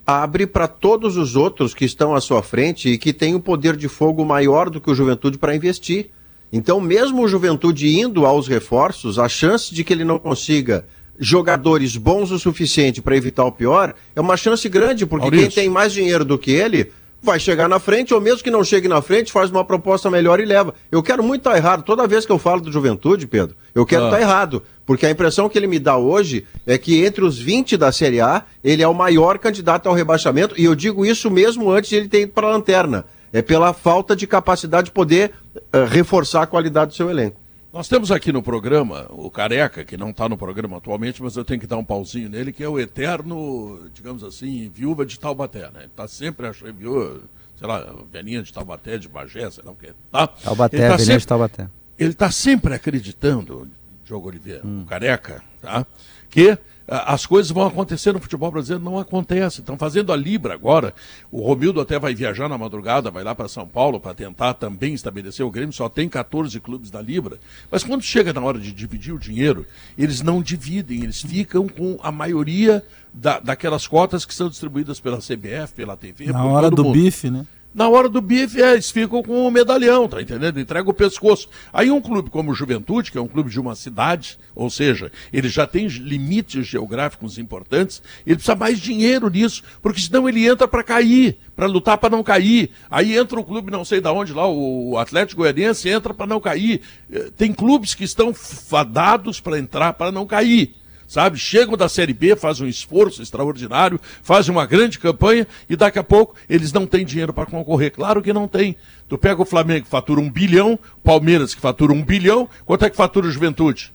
abre para todos os outros que estão à sua frente e que têm um poder de fogo maior do que o Juventude para investir. Então, mesmo o Juventude indo aos reforços, a chance de que ele não consiga jogadores bons o suficiente para evitar o pior é uma chance grande, porque Maurício. quem tem mais dinheiro do que ele vai chegar na frente, ou mesmo que não chegue na frente, faz uma proposta melhor e leva. Eu quero muito estar errado. Toda vez que eu falo do Juventude, Pedro, eu quero Ah. estar errado. Porque a impressão que ele me dá hoje é que entre os 20 da Série A, ele é o maior candidato ao rebaixamento. E eu digo isso mesmo antes de ele ter ido para a lanterna. É pela falta de capacidade de poder eh, reforçar a qualidade do seu elenco. Nós temos aqui no programa o Careca, que não está no programa atualmente, mas eu tenho que dar um pauzinho nele, que é o eterno, digamos assim, viúva de Taubaté, né? Está sempre achando viúva, sei lá, velhinha de Taubaté, de Bagé, sei lá o quê. Tá? Taubaté, tá sempre- de Taubaté. ele está sempre acreditando, Diogo Oliveira, hum. o Careca, tá? Que as coisas vão acontecer no futebol brasileiro, não acontece. Estão fazendo a Libra agora. O Romildo até vai viajar na madrugada, vai lá para São Paulo para tentar também estabelecer o Grêmio. Só tem 14 clubes da Libra. Mas quando chega na hora de dividir o dinheiro, eles não dividem, eles ficam com a maioria da, daquelas cotas que são distribuídas pela CBF, pela TV. Na hora do mundo. bife, né? Na hora do bife, é, eles ficam com o medalhão, tá entendendo? Entrega o pescoço. Aí um clube como o Juventude, que é um clube de uma cidade, ou seja, ele já tem limites geográficos importantes, ele precisa mais dinheiro nisso, porque senão ele entra para cair, para lutar para não cair. Aí entra o clube, não sei de onde lá, o Atlético Goianiense entra para não cair. Eh, tem clubes que estão fadados para entrar para não cair sabe? Chegam da Série B, fazem um esforço extraordinário, fazem uma grande campanha e daqui a pouco eles não têm dinheiro para concorrer. Claro que não tem. Tu pega o Flamengo que fatura um bilhão, Palmeiras que fatura um bilhão, quanto é que fatura o Juventude?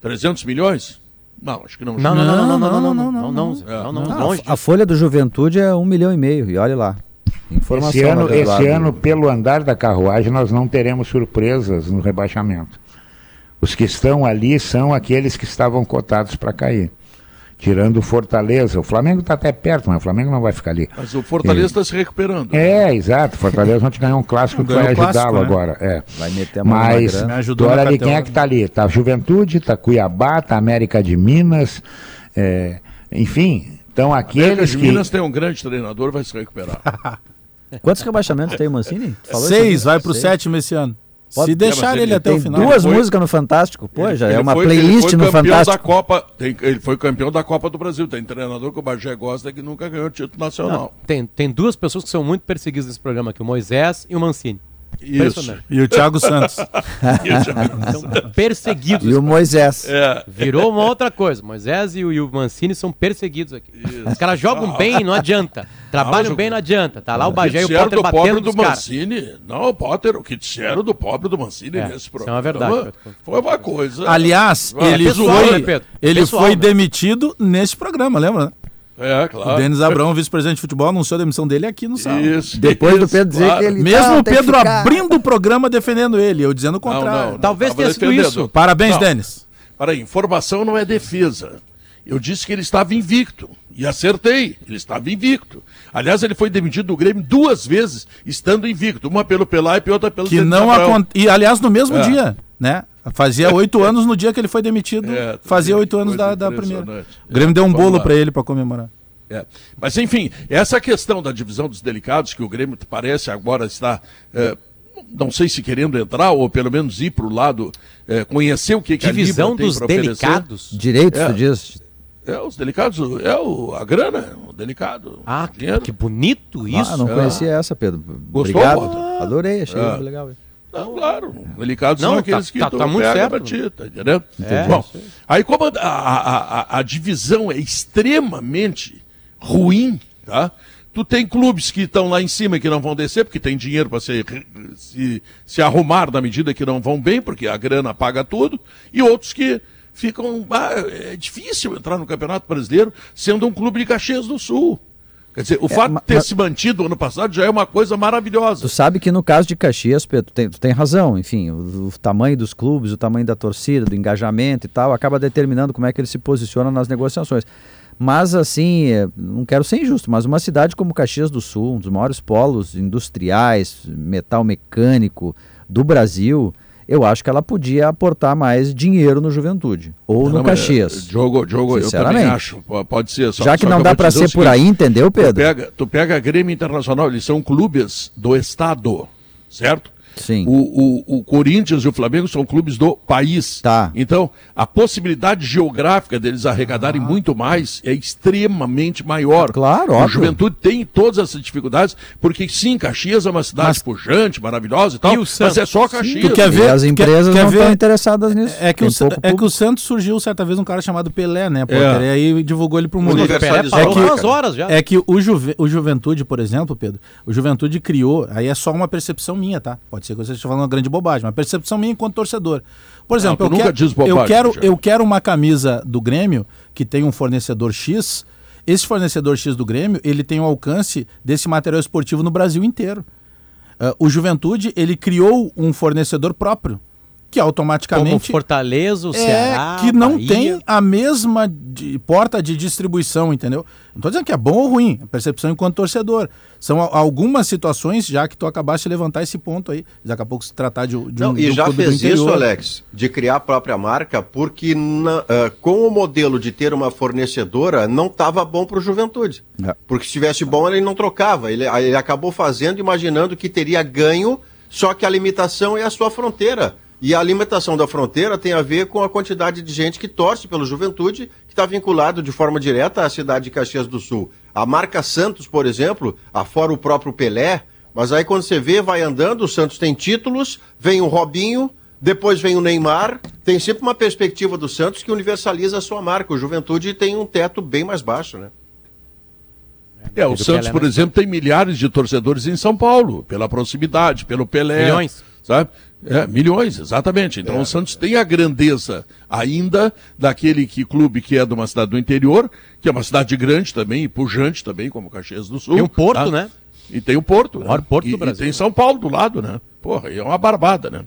300 milhões? Não, acho que não. Não, não, não, não, não, não, não, não, não, não, não, A folha do Juventude é um milhão e meio, e olha lá. Informação esse ano, esse ano, pelo andar da carruagem, nós não teremos surpresas no rebaixamento. Os que estão ali são aqueles que estavam cotados para cair. Tirando o Fortaleza. O Flamengo está até perto, mas o Flamengo não vai ficar ali. Mas o Fortaleza está se recuperando. É, exato. O Fortaleza vai ganhar um clássico que vai ajudá-lo né? agora. É. Vai meter a mão Mas, olha ali, quem é que está ali? Está Juventude, está Cuiabá, está América de Minas. É, enfim, então aqueles América de que... Minas tem um grande treinador, vai se recuperar. <laughs> Quantos rebaixamentos tem o Mancini? Falou Seis, vai para o sétimo esse ano. Pode, Se deixar ele, ele, até o final. duas foi, músicas no Fantástico, pô, já é uma foi, playlist no Fantástico. Da Copa, tem, ele foi campeão da Copa do Brasil. Tem treinador que o Bagé gosta que nunca ganhou título nacional. Não, tem, tem duas pessoas que são muito perseguidas nesse programa aqui, o Moisés e o Mancini. Isso. E o Thiago Santos. <laughs> e o Thiago São perseguidos. E o Moisés. É. Virou uma outra coisa. Moisés e o, e o Mancini são perseguidos aqui. Isso. Os caras jogam ah. bem, não adianta. Trabalham ah, bem, não adianta. Tá lá o Bagé e o Potter do batendo do Mancini. Cara. Não, o Potter, o que disseram do pobre do Mancini é, nesse programa. Isso é uma verdade. Foi uma coisa. Aliás, ele, pessoal, foi, né, ele pessoal, foi né? demitido nesse programa, lembra? É, claro. O Denis Abrão, vice-presidente de futebol, anunciou a demissão dele aqui no sábado. Isso. Depois isso, do Pedro dizer claro. que ele. Mesmo o Pedro abrindo o programa defendendo ele, eu dizendo o contrário. Não, não, Talvez tenha sido isso. Parabéns, não. Denis. Para informação não é defesa. Eu disse que ele estava invicto. E acertei, ele estava invicto. Aliás, ele foi demitido do Grêmio duas vezes, estando invicto. Uma pelo Pelaipe e outra pelo Que não E aliás, no mesmo é. dia, né? Fazia <laughs> oito anos no dia que ele foi demitido. É, fazia oito anos da, da primeira. O Grêmio deu um bolo para ele para comemorar. É. Mas, enfim, essa questão da divisão dos delicados, que o Grêmio parece agora está, é, não sei se querendo entrar, ou pelo menos ir para o lado, é, conhecer o que, que divisão a Libra dos delicados? Direitos, é, diz? É, os delicados, é o, a grana, o delicado. Ah, que, que bonito isso. Ah, não conhecia essa, Pedro. Gostou? Obrigado. Adorei, achei é. legal. Não, claro. Delicados não, são aqueles tá, que tá, tá muito certo. Ti, tá entendendo? É, Bom, aí como a, a, a, a, divisão é extremamente ruim, tá? Tu tem clubes que estão lá em cima e que não vão descer, porque tem dinheiro para se, se, se arrumar na medida que não vão bem, porque a grana paga tudo, e outros que ficam. Ah, é difícil entrar no Campeonato Brasileiro sendo um clube de Caxias do Sul. Quer dizer, o é, fato de ter mas... se mantido ano passado já é uma coisa maravilhosa. Tu sabe que no caso de Caxias, Pedro, tu tem, tu tem razão, enfim, o, o, tamanho dos clubes, o tamanho da torcida, do engajamento e tal, acaba determinando como é que ele se posiciona nas negociações. Mas assim, é, não quero ser injusto, mas uma cidade como Caxias do Sul, um dos maiores polos industriais, metal mecânico do Brasil, eu acho que ela podia aportar mais dinheiro no Juventude ou não, no Caxias. Jogo, jogo, eu também acho, pode ser. Só, Já que não que dá para ser por aí, entendeu, Pedro? Tu pega, tu pega a Grêmio Internacional, eles são clubes do Estado, certo? Sim. O, o, o, Corinthians e o Flamengo são clubes do país. Tá. Então, a possibilidade geográfica deles arregadarem ah. muito mais é extremamente maior. Claro, A juventude tem todas essas dificuldades, porque sim, Caxias é uma cidade mas... pujante, maravilhosa e tal, e mas é só Caxias. Tu quer ver, as empresas quer, quer não ver... estão interessadas nisso. É que, o, é que o Santos surgiu certa vez um cara chamado Pelé, né, Potter? É. E aí divulgou ele para o mundo. O Pelé é que, umas horas já. É que o, Juve, o Juventude, por exemplo, Pedro, o Juventude criou, aí é só uma percepção minha, tá? Pode ser que você esteja falando uma grande bobagem, mas percepção minha enquanto torcedor. Por exemplo, não, eu, quero, bobagem, eu, quero, eu quero uma camisa do Grêmio que tem um fornecedor X. Esse fornecedor X do Grêmio, ele tem o alcance desse material esportivo no Brasil inteiro. Uh, o Juventude, ele criou um fornecedor próprio que automaticamente. Como Fortaleza, o é, Ceará. que não Bahia. tem a mesma de- porta de distribuição, entendeu? Não tô dizendo que é bom ou ruim, é percepção enquanto torcedor. São a- algumas situações, já que tu acabaste de levantar esse ponto aí. Daqui a pouco se tratar de, de Não, um, e já clube do fez isso. Alex, de criar a própria marca, porque na- ah, com o modelo de ter uma fornecedora, não estava bom para o Juventude. É. Porque se estivesse bom, ele não trocava. Ele, ele acabou fazendo, imaginando que teria ganho, só que a limitação é a sua fronteira. E a limitação da fronteira tem a ver com a quantidade de gente que torce pelo Juventude, que está vinculado de forma direta à cidade de Caxias do Sul. A marca Santos, por exemplo, afora o próprio Pelé, mas aí quando você vê, vai andando, o Santos tem títulos, vem o Robinho, depois vem o Neymar, tem sempre uma perspectiva do Santos que universaliza a sua marca. O Juventude tem um teto bem mais baixo, né? É, o Santos, Pelé, por né? exemplo, tem milhares de torcedores em São Paulo, pela proximidade, pelo Pelé. Milhões. Sabe? É, milhões, exatamente. Então o Santos tem a grandeza ainda daquele que, clube que é de uma cidade do interior, que é uma cidade grande também, e pujante também, como Caxias do Sul. Tem um porto, tá? né? E tem o Porto. O maior né? porto e, do Brasil. E tem São Paulo do lado, né? Porra, e é uma barbada, né?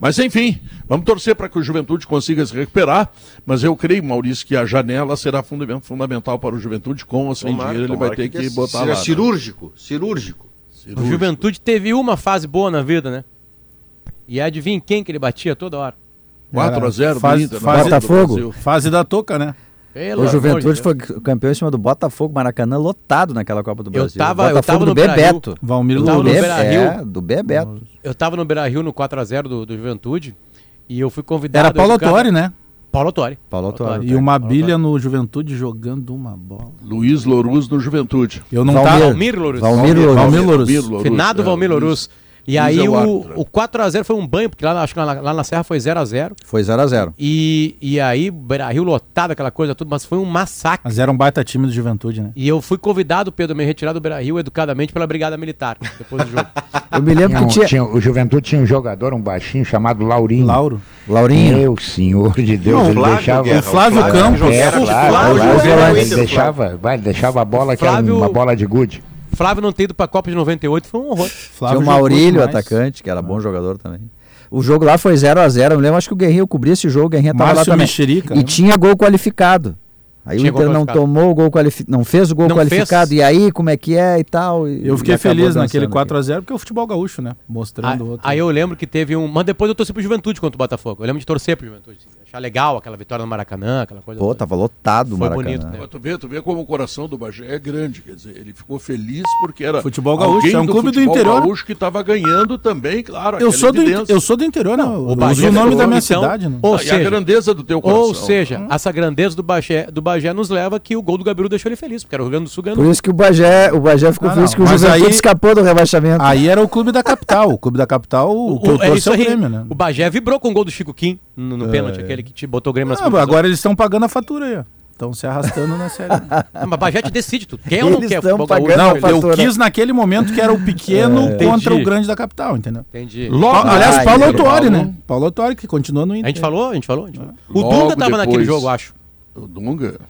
Mas enfim, vamos torcer para que o Juventude consiga se recuperar. Mas eu creio, Maurício, que a janela será fundament- fundamental para o Juventude. Com ou sem Tomara- dinheiro, ele vai ter que, que botar lá. né? cirúrgico, cirúrgico. O Cirúrgico. Juventude teve uma fase boa na vida, né? E adivinha quem que ele batia toda hora? 4 a 0 Fase- do Inter, fase- do Botafogo. Fase da toca, né? Pelo O Juventude de foi campeão em cima do Botafogo, Maracanã lotado naquela Copa do Eu Brasil. tava- eu tava do no Beira-Rio. Bebeto. Valmir Eu tava Do no. É, do Bebeto. Eu tava no Beira Rio no 4x0 do, do Juventude e eu fui convidado. Era Paulo Autori, né? Paulo Autori. Paulo Autori. E uma bilha no Juventude jogando uma bola. Luiz Louruz no Juventude. Eu não Valmir. tava. Valmir Louruz. Valmir Valmir Lourdes. Louruz. Louruz, Finado é, Valmir Luiz. Louruz. E aí é o o, árbitro. o 4x0 foi um banho, porque lá, acho que lá, na- lá na Serra foi 0x0. Foi 0x0. E, e aí, Rio lotado, aquela coisa tudo, mas foi um massacre. Mas era um baita time do Juventude, né? E eu fui convidado, Pedro, me retirar do Rio educadamente pela Brigada Militar, depois do jogo. <laughs> Eu me lembro Tinha que um- tinha. tinha- o Juventude tinha um jogador, um baixinho, chamado Laurinho. Lauro. Laurinho. Meu senhor de Deus, Não, ele Flávio deixava. Guerra, o Flávio Flávio Campos. É, Flávio Guerra, ele Inter, deixava, vai, ele deixava a bola que Flávio- era uma bola de gude. Flávio não ter ido pra Copa de 98 foi um horror. Flávio Tinha o Maurílio, atacante, que era bom jogador também. O jogo lá foi 0x0. Eu me lembro, acho que o Guerrinho cobria esse jogo, o Guerrinho tava lá Márcio também. Mexerica. E tinha gol qualificado. Aí Tinha o Inter não tomou o gol qualificado, não fez o gol Não qualificado. fez. E aí, como é que é e tal. e- Eu fiquei feliz naquele aqui. 4x0, porque é o futebol gaúcho, né? Mostrando Aí, outro. aí eu lembro que teve um. Mas depois eu torci pro Juventude contra o Botafogo. Eu lembro de torcer pro Juventude. assim, achar legal aquela vitória no Maracanã, aquela coisa. Pô, toda. tava lotado o Foi Maracanã. bonito, né? Tu vê, tu vê como o coração do Bagé é grande, quer dizer, ele ficou feliz porque era Futebol gaúcho, é um clube do futebol interior. gaúcho que estava ganhando também, claro. Eu sou, do, evidência. eu sou do interior, né? Eu o Bagé o nome ficou, da minha então, cidade, né? Ou Ah, e a seja, grandeza do teu coração. ou seja, essa grandeza do Bagé, do Bagé nos leva que o gol do Gabiru deixou ele feliz, porque era o Rio Grande do Sul ganhando. Por isso que o Bagé, o Bagé ficou Ah, feliz não, que o Juventude aí- escapou do rebaixamento. Aí era o clube da capital. O clube da capital, o, que eu é isso é o. Grêmio, né? O Bagé vibrou com o gol do Chico Kim no, no pênalti, aquele que te botou o Grêmio nas Ah, agora eles estão pagando a fatura aí, ó. Estão se arrastando na série. <laughs> Ah, mas Bagé te decide tudo. Quer ou não Eles quer tão futebol gaúcho? pagando Não, a fatura. eu quis naquele momento que era o pequeno É. contra Entendi. o grande da capital, entendeu? Entendi. Logo, Pa- Aliás, Ah, Paulo Inter. Autori, né? Paulo Autori, que continua no Inter. A gente falou, a gente falou. a gente falou. O Logo Dunga tava naquele depois- jogo, acho. O Dunga.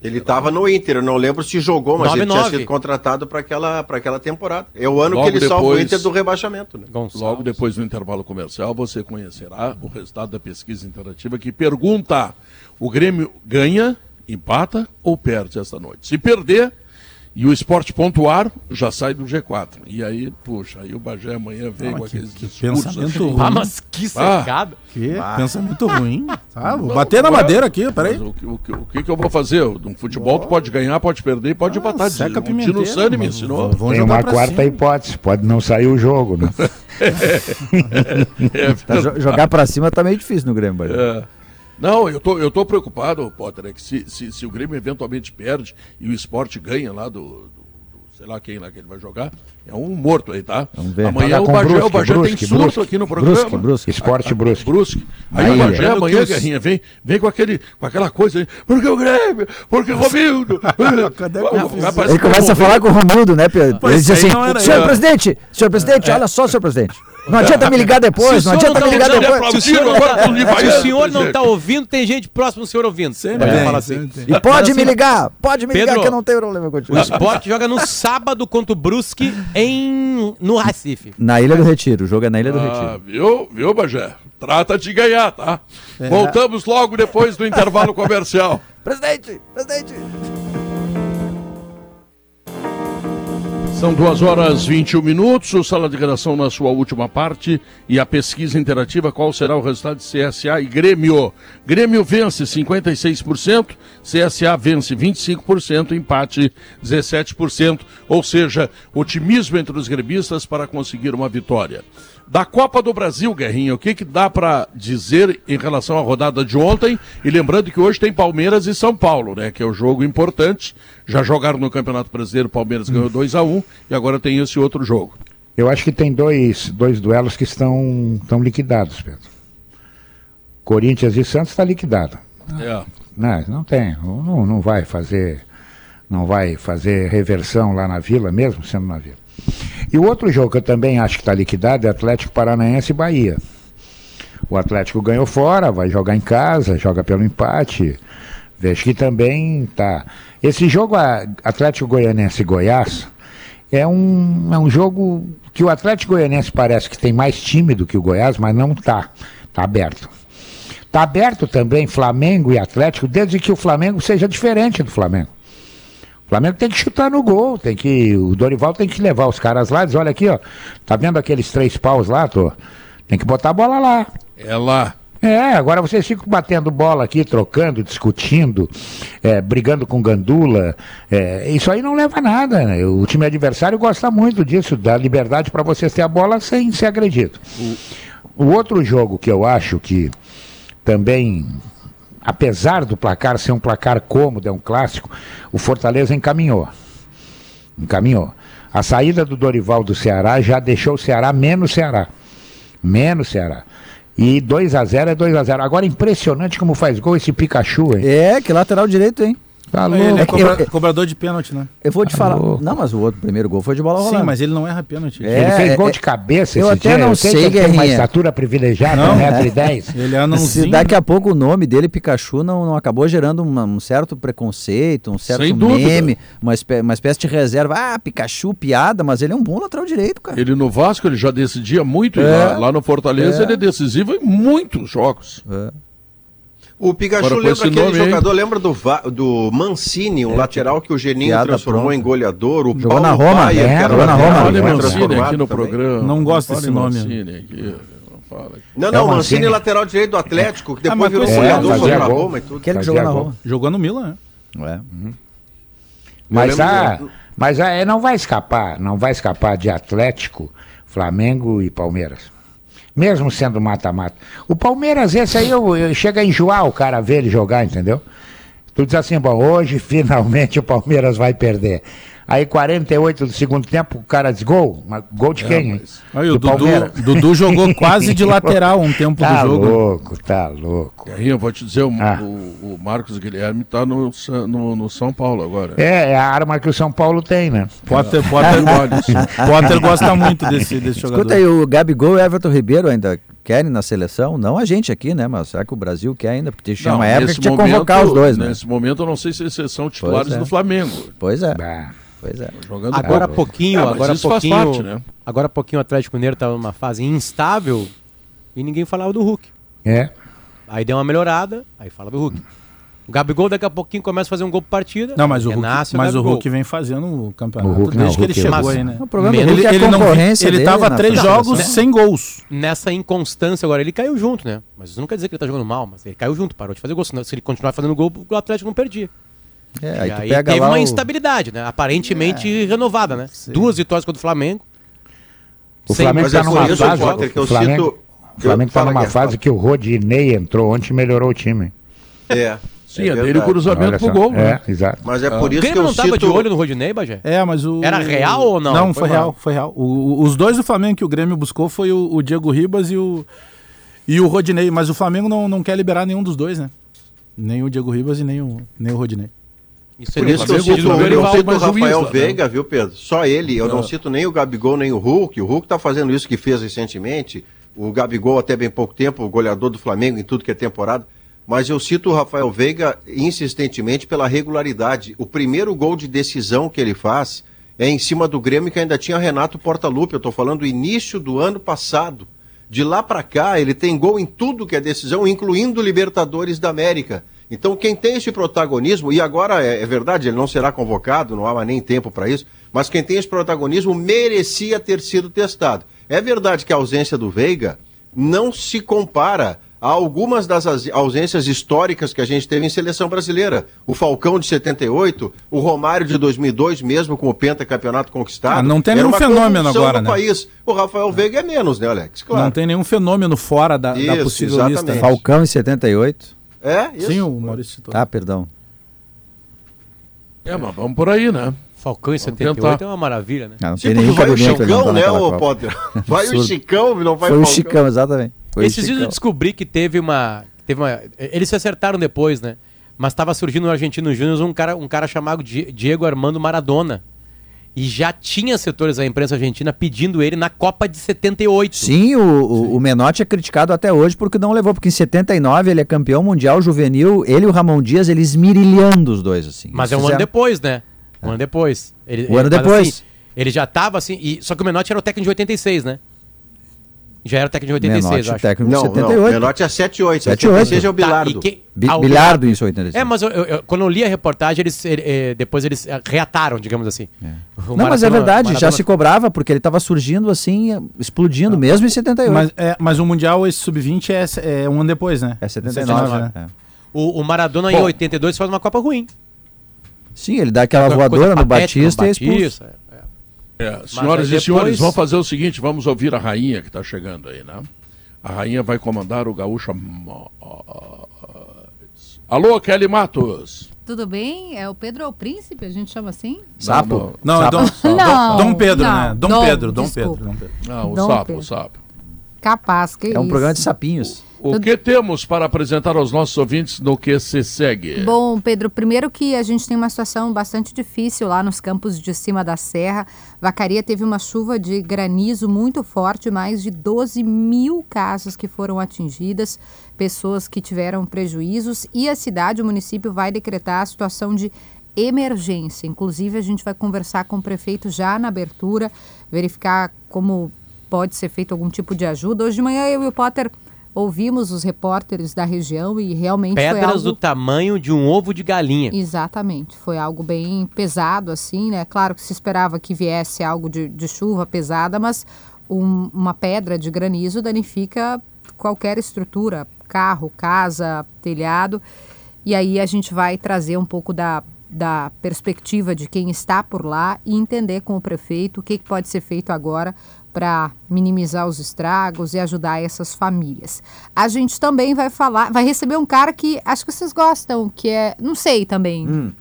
Ele estava no Inter, eu não lembro se jogou, mas ele 9-9. tinha sido contratado para aquela, pra aquela temporada. É o ano Logo que ele salva o Inter do rebaixamento. Né? Logo depois do intervalo comercial, você conhecerá o resultado da pesquisa interativa que pergunta: o Grêmio ganha, empata ou perde esta noite? Se perder, e o esporte pontuar, já sai do G4. E aí, puxa, aí o Bagé amanhã vem Ah, com que- aqueles que discursos. pensamento assim. ruim. Ah, mas que secada. Que pensamento ruim. <laughs> Tá, vou Não, bater na é- madeira aqui, Mas peraí. o, que- o que- o que, que eu vou fazer? Um futebol tu pode ganhar, pode perder, pode empatar. seca O Tino pimenteiro, Sani me mas ensinou. Vamos Tem uma quarta cima. hipótese, pode não sair o jogo, né? <laughs> É, Tá, jo- jogar pra cima tá meio difícil no Grêmio, Bagé. É. Não, eu tô, eu tô preocupado, Potter, é que se, se, se o Grêmio eventualmente perde e o esporte ganha lá do, do- do sei lá quem lá que ele vai jogar, é um morto aí, tá? Vamos ver. Amanhã Joga o Bagé, Brusque, o Bagé Brusque, tem surto Brusque. aqui no programa. Brusque, Brusque. Esporte brusco. Brusque. Aí Aí, o Bagé ó. amanhã, os- Guerrinha, vem, vem com, aquele, com aquela coisa aí, porque o Grêmio, porque o Romildo. <laughs> Cadê Ele começa a falar com o Romildo, né, Pedro? Ele diz aí assim: senhor presidente, senhor presidente, olha só, senhor presidente. Não adianta me ligar depois, Se não o senhor adianta não me ligar ouvindo, depois. Se o senhor Agora o senhor não presidente. tá ouvindo, tem gente próximo do senhor ouvindo. Sempre Ele tem, fala assim. E pode me assim, ligar, pode me ligar Pedro, que eu não tenho problema O contigo. esporte joga no sábado contra o Brusque em, no Recife. Na Ilha do Retiro, o jogo é na Ilha do Ah, Retiro. viu, viu, Bagé? Trata de ganhar, tá? É. Voltamos logo depois do intervalo comercial. Presidente, presidente. São duas horas 21 minutos, o Sala de Redação na sua última parte e a pesquisa interativa, qual será o resultado de CSA e Grêmio. Grêmio vence 56%, CSA vence 25%, empate 17%, ou seja, otimismo entre os gremistas para conseguir uma vitória. Da Copa do Brasil, Guerrinha, o que, que dá para dizer em relação à rodada de ontem? E lembrando que hoje tem Palmeiras e São Paulo, né? Que é o um jogo importante. Já jogaram no Campeonato Brasileiro, Palmeiras ganhou 2 a 1 um, e agora tem esse outro jogo. Eu acho que tem dois, dois duelos que estão, estão liquidados, Pedro. Corinthians e Santos está liquidado. É. Não, não tem, não, não vai fazer, não vai fazer reversão lá na Vila, mesmo sendo na Vila. E o outro jogo que eu também acho que está liquidado é Atlético Paranaense e Bahia. O Atlético ganhou fora, vai jogar em casa, joga pelo empate. Vejo que também tá. Esse jogo Atlético Goianense e Goiás é um, é um jogo que o Atlético Goianense parece que tem mais time do que o Goiás, mas não tá. Tá aberto. Tá aberto também Flamengo e Atlético, desde que o Flamengo seja diferente do Flamengo. O Flamengo tem que chutar no gol, tem que. O Dorival tem que levar os caras lá dizer, olha aqui, ó. Tá vendo aqueles três paus lá, tô? Tem que botar a bola lá. É lá. É, agora vocês ficam batendo bola aqui, trocando, discutindo, é, brigando com gandula. É, isso aí não leva a nada. Né? O time adversário gosta muito disso, da liberdade para vocês ter a bola sem ser agredido. O outro jogo que eu acho que também apesar do placar ser um placar cômodo, é um clássico, o Fortaleza encaminhou. Encaminhou. A saída do Dorival do Ceará já deixou o Ceará menos Ceará. Menos Ceará. E 2 a 0 é 2 a 0 Agora impressionante como faz gol esse Pikachu, hein? É, que lateral direito, hein? Tá louco. Ele é cobra, eu, cobrador de pênalti, né? Eu vou te tá falar. Louco. Não, mas o outro primeiro gol foi de bola rolando. Sim, mas ele não erra pênalti. É, ele fez gol de cabeça eu até dia. não eu sei, sei que ele tem uma estatura privilegiada, não, 1,10m. <laughs> Ele é anãozinho. Daqui a pouco o nome dele, Pikachu, não, não acabou gerando uma, um certo preconceito, um certo Sem meme, uma, espé uma espécie de reserva. Ah, Pikachu, piada, mas ele é um bom lateral direito, cara. Ele no Vasco, ele já decidia muito, é, lá, lá, no Fortaleza é. ele é decisivo em muitos jogos. É. O Pikachu lembra aquele nome, jogador, hein? lembra do, do Mancini, um é, lateral que o Geninho transformou pronta. em goleador, o jogou Paulo na Roma, Paia, é, jogou na Roma. Olha Mancini aqui no programa. Não gosto desse nome. Aqui. Não, não, é Mancini, Mancini lateral direito do Atlético, que depois ah, virou goleador, é, pra Roma e tudo. Aquele que jogou na Roma. Jogou no Milan, né? É. Uhum. Mas, a, mas a, não vai escapar, não vai escapar de Atlético, Flamengo e Palmeiras mesmo sendo mata-mata. O Palmeiras, esse aí, eu, eu, chega a enjoar o cara ver ele jogar, entendeu? Tu diz assim, bom, hoje <laughs> finalmente o Palmeiras vai perder. Aí 48 do segundo tempo, o cara diz gol. Gol de é, quem? Mas... Aí, o Dudu, Dudu, jogou quase de lateral um tempo tá do jogo. Tá louco, tá louco. Aí eu vou te dizer, o, ah. o, o Marcos Guilherme tá no, no, no, São Paulo agora. É, é a arma que o São Paulo tem, né? Potter, Potter, <laughs> Potter gosta muito desse, desse jogador. Escuta aí, o Gabigol e Everton Ribeiro ainda querem na seleção? Não a gente aqui, né? Mas será que o Brasil quer ainda? Porque tinha uma época que tinha que convocar os dois, né? Nesse momento eu não sei se eles são titulares é. do Flamengo. Pois é. Bah. Pois é. Jogando agora há pouquinho, é, agora pouquinho, parte, né? agora pouquinho o Atlético Mineiro estava numa fase instável e ninguém falava do Hulk. É. Aí deu uma melhorada, aí fala do Hulk. O Gabigol daqui a pouquinho começa a fazer um gol por partida. Não, mas o Hulk, mas o Hulk vem fazendo o campeonato o Hulk, desde não, que ele chegou aí, né? O problema ele, ele, ele não ele tava três jogos sem gols. Nessa inconstância agora, ele caiu junto, né? Mas isso não quer dizer que ele tá jogando mal, mas ele caiu junto, parou de fazer gol. Se ele continuar fazendo gol, o Atlético não perdia. É, aí, aí teve uma o... instabilidade, né? Aparentemente é, renovada, né? Sim. Duas vitórias contra o Flamengo. O Flamengo está numa fase. Que o Flamengo, o Flamengo está numa fase que o Rodinei entrou ontem e melhorou o time. É. Sim, é, dele o cruzamento pro gol. Né? É, exato. Mas é por isso que eu não estava cito... de olho no Rodinei, Bagé? É, mas o... Era real ou não? Não, foi, foi real, foi real. O, os dois do Flamengo que o Grêmio buscou foi o, o, Diego Ribas e o, e o Rodinei. Mas o Flamengo não, não quer liberar nenhum dos dois, né? Nem o Diego Ribas e nem o, nem o Rodinei. Isso Por isso que eu cito, eu não cito o Rafael juiz, Veiga, né? viu, Pedro? Só ele. Eu não. não cito nem o Gabigol, nem o Hulk. O Hulk está fazendo isso que fez recentemente. O Gabigol, até bem pouco tempo, o goleador do Flamengo em tudo que é temporada. Mas eu cito o Rafael Veiga insistentemente pela regularidade. O primeiro gol de decisão que ele faz é em cima do Grêmio, que ainda tinha Renato Portaluppi. Eu estou falando do início do ano passado. De lá para cá, ele tem gol em tudo que é decisão, incluindo Libertadores da América. Então, quem tem esse protagonismo, e agora é, é verdade, ele não será convocado, não há nem tempo para isso, mas quem tem esse protagonismo merecia ter sido testado. É verdade que a ausência do Veiga não se compara a algumas das ausências históricas que a gente teve em seleção brasileira. O Falcão de 78, o Romário de 2002, mesmo com o pentacampeonato conquistado. Ah, não tem nenhum fenômeno agora, né? País. O Rafael Veiga é menos, né, Alex? Claro. Não tem nenhum fenômeno fora da, isso, da possível exatamente. lista. Falcão em 78. É, isso. Sim, o Maurício citou. Ah, perdão. É, mas vamos por aí, né? Falcão em 78 tentar. é uma maravilha, né? Ah, não tem nenhum <laughs> vai o Chicão, né, ô Potter? Vai o Chicão, não vai Foi o Chicão, exatamente. Foi Esses dias eu descobri que teve uma, teve uma... Eles se acertaram depois, né? Mas estava surgindo no Argentino Júnior um cara, um cara chamado Diego Armando Maradona. E já tinha setores da imprensa argentina pedindo ele na Copa de 78. Sim, o, o, o Menotti é criticado até hoje porque não levou, porque em 79 ele é campeão mundial juvenil, ele e o Ramon Dias, eles mirilhando os dois, assim. Mas é um fizeram... ano depois, né? Um é. ano depois. Ele, um ano depois. Assim, ele já estava assim, e, só que o Menotti era o técnico de 86, né? Já era técnico de 86, Menotti, acho. técnico de não, 78. Não, Menotti é 78. 78. Seja é o Bilardo. Tá, que, Bilardo em 86. É, mas eu, eu, quando eu li a reportagem, eles, eh, depois eles eh, reataram, digamos assim. É. Não, mas é verdade, Maratona... já se cobrava, porque ele estava surgindo assim, explodindo, ah, mesmo em 78. Mas, é, mas o Mundial, esse Sub-20 é, é, um ano depois, né? É 79, 79 né? O, o Maradona Bom, em 82 faz uma Copa ruim. Sim, ele dá aquela voadora no Batista, e expulsa. É, é. senhoras e depois... senhores, vamos fazer o seguinte, vamos ouvir a rainha que está chegando aí, né? A rainha vai comandar o gaúcho. Alô, Kelly Matos. Tudo bem? É o Pedro é o príncipe, a gente chama assim? Sapo? Não, é Dom, não, Dom Pedro, não, né? Dom, Dom Pedro, Dom Pedro, Dom Pedro. Não, o Dom sapo, Pedro. o sapo. Capaz, que É um programa de sapinhos. O que temos para apresentar aos nossos ouvintes no que se segue? Bom, Pedro, primeiro que a gente tem uma situação bastante difícil lá nos campos de cima da serra. Vacaria teve uma chuva de granizo muito forte, mais de 12 mil casas que foram atingidas, pessoas que tiveram prejuízos e a cidade, o município, vai decretar a situação de emergência. Inclusive, a gente vai conversar com o prefeito já na abertura, verificar como pode ser feito algum tipo de ajuda. Hoje de manhã eu e o Potter ouvimos os repórteres da região e realmente pedras algo... do tamanho de um ovo de galinha. Exatamente, foi algo bem pesado assim, né? Claro que se esperava que viesse algo de, de chuva pesada, mas um, uma pedra de granizo danifica qualquer estrutura, carro, casa, telhado. E aí a gente vai trazer um pouco da, da perspectiva de quem está por lá e entender com o prefeito o que, que pode ser feito agora para minimizar os estragos e ajudar essas famílias. A gente também vai falar, vai receber um cara que acho que vocês gostam, que é, não sei também, hum.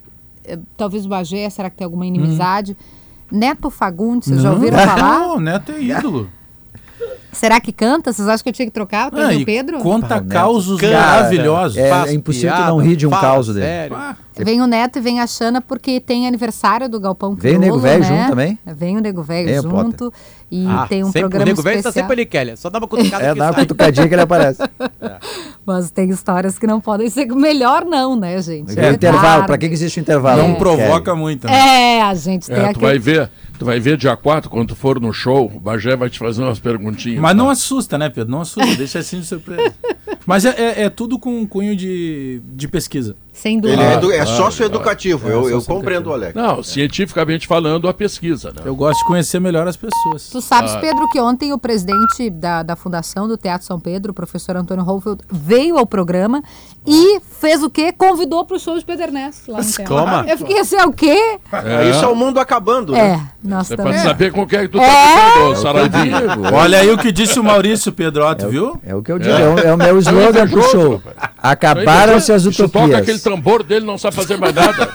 É, talvez o Bagé, será que tem alguma inimizade? Hum. Neto Fagundes, vocês não. já ouviram <laughs> falar? Não, Neto é ídolo. Será que canta? Vocês acham que eu tinha que trocar para o Pedro? Conta ah, causos maravilhosos. É, é impossível piada, não rir de um caos dele. Ah. Vem o Neto e vem a Xana porque tem aniversário do Galpão Vem o Nego Velho né? junto também? Vem o Nego Velho junto. E ah, tem um programa o Nego Velho tá sempre ali, Kelly. Só dá uma cutucada <laughs> É, dá uma cutucadinha que ele aparece. é. <laughs> <laughs> Mas tem histórias que não podem ser melhor não, né, gente? É, é intervalo. Para que, existe o intervalo? Não provoca muito, né? É, a gente é, tem é, Tu vai ver... Tu vai ver dia 4, quando tu for no show, o Bagé vai te fazer umas perguntinhas. Mas tá? não assusta, né, Pedro? Não assusta, deixa assim de surpresa. <laughs> Mas é, é, é, tudo com um cunho de, de pesquisa. Sem dúvida. Ele é, edu é socioeducativo, é, eu, eu compreendo, Alex. Não, cientificamente falando, a pesquisa. Né? Eu gosto de conhecer melhor as pessoas. Tu sabes, ah. Pedro, que ontem o presidente da, da Fundação do Teatro São Pedro, o professor Antônio Holfeld, veio ao programa e fez o quê? Convidou para o show de Pedro Ernesto lá no teatro. Eu fiquei assim, é o quê? É. Isso é o mundo acabando, né? É, nós Você pode saber com quem é que tu tá é. Saradinho. <laughs> Olha aí o que disse o Maurício Pedro, é viu? É o que eu digo, é, é o meu slogan pro show. Acabaram-se as utopias. Tambor dele, não sabe fazer mais nada.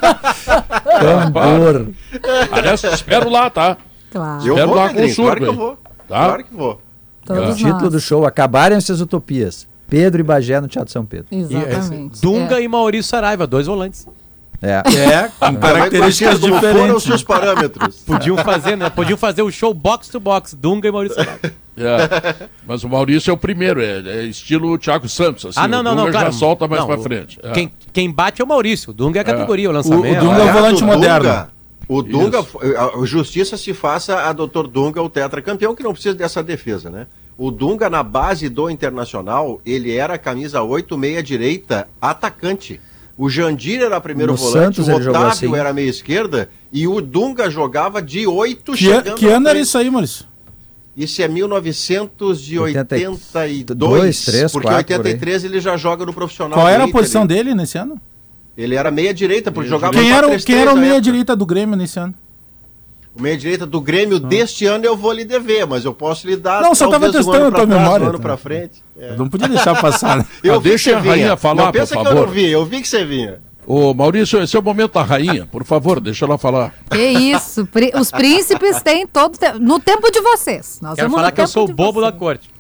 tambor. Aliás, espero lá, tá? Claro. Eu espero vou, lá com o Claro que eu vou. Tá? Claro que vou. o título do show, Acabaram-se as utopias. Pedro e Bagé no Teatro São Pedro. Exatamente. E, Dunga é. e Maurício Saraiva, dois volantes. É. é, <laughs> com características diferentes. os seus parâmetros. Podiam fazer, né? Podiam fazer o show box to box, Dunga e Maurício. É. Mas o Maurício é o primeiro, é, é estilo Thiago Santos. Assim, ah, não, não, não, claro. já solta mais não, pra frente. É. Quem, quem bate é o Maurício, o Dunga é a é. categoria, o lançamento. O, o Dunga é o volante moderno. O Dunga, a justiça se faça a doutor Dunga, o tetracampeão, que não precisa dessa defesa, né? O Dunga, na base do Internacional, ele era camisa 8, meia direita, atacante. O Jandir era primeiro No volante, Santos o ele Otávio assim. era meia esquerda e o Dunga jogava de 8 Que, chegando que ano era isso aí, Maurício? Isso é 1982, Dois, três, porque quatro, 83 ele já joga no profissional. Qual era a posição ele, dele nesse ano? Ele era meia direita, porque jogava Quem no era, o- 4-3-3 quem era o na época. meia-direita do Grêmio nesse ano? O meia direita do Grêmio deste ano eu vou lhe dever, mas eu posso lhe dar Não, só tava talvez um testando ano a tua trás, memória, um ano tá? pra frente. É. Eu não podia deixar passar, né? <laughs> Eu Ah, deixa a rainha falar, Não pensa por que eu favor. não vi, eu vi que você vinha. Ô, Maurício, esse é o momento da rainha. Por favor, deixa ela falar. Que isso, os príncipes têm todo te- no tempo de vocês. Nós Quero vamos falar que eu tempo sou o bobo vocês. da corte.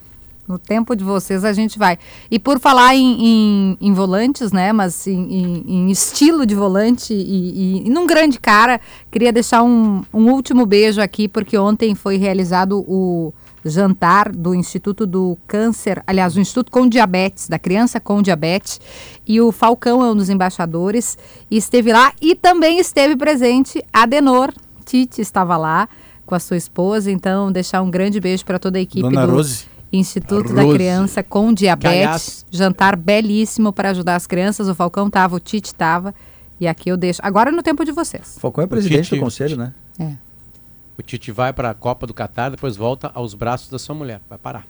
No tempo de vocês a gente vai. E por falar em, em- em volantes, né? Mas em, em- estilo de volante e, e, e num grande cara, queria deixar um, um último beijo aqui, porque ontem foi realizado o jantar do Instituto do Câncer, aliás, o Instituto com Diabetes, da Criança com Diabetes. E o Falcão é um dos embaixadores e esteve lá. E também esteve presente Adenor. Tite estava lá com a sua esposa. Então, deixar um grande beijo para toda a equipe Dona do Rose. Instituto da Rose. Criança com Diabetes. aliás- Jantar belíssimo para ajudar as crianças. O Falcão tava, o Tite tava. E aqui eu deixo. Agora é no tempo de vocês. Falcão é presidente Tite- do conselho, né? É. O Tite vai para a Copa do Catar, depois volta aos braços da sua mulher. Vai parar.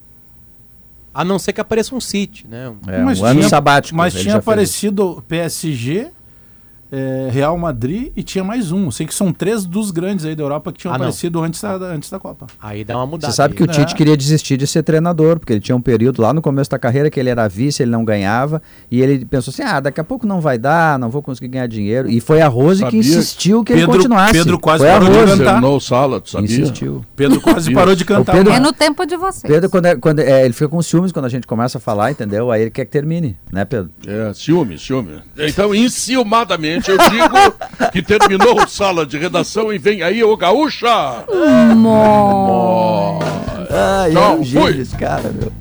A não ser que apareça um City, né? Um- É, um ano tinha- sabático. Mas tinha aparecido PSG, é, Real Madrid e tinha mais um. Sei que são três dos grandes aí da Europa que tinham Ah, não. aparecido antes da, antes da Copa. Aí dá uma mudada. Você sabe que o aí. Tite É. queria desistir de ser treinador, porque ele tinha um período lá no começo da carreira que ele era vice, ele não ganhava, e ele pensou assim: ah, daqui a pouco não vai dar, não vou conseguir ganhar dinheiro. E foi a Rose que Sabia? insistiu que ele Pedro- continuasse. Pedro quase foi a parou de Rose. cantar. Terminou o sala, tu sabia? Insistiu. Pedro quase parou de cantar. Pedro- É no tempo de vocês. Pedro, quando, é- quando é, ele fica com ciúmes quando a gente começa a falar, entendeu? Aí ele quer que termine, né, Pedro? É, ciúme, ciúme. Então, enciumadamente, eu digo que terminou o sala de redação e vem aí o Gaúcha. Ai, Tchau, é um gênio fui. esse cara, meu.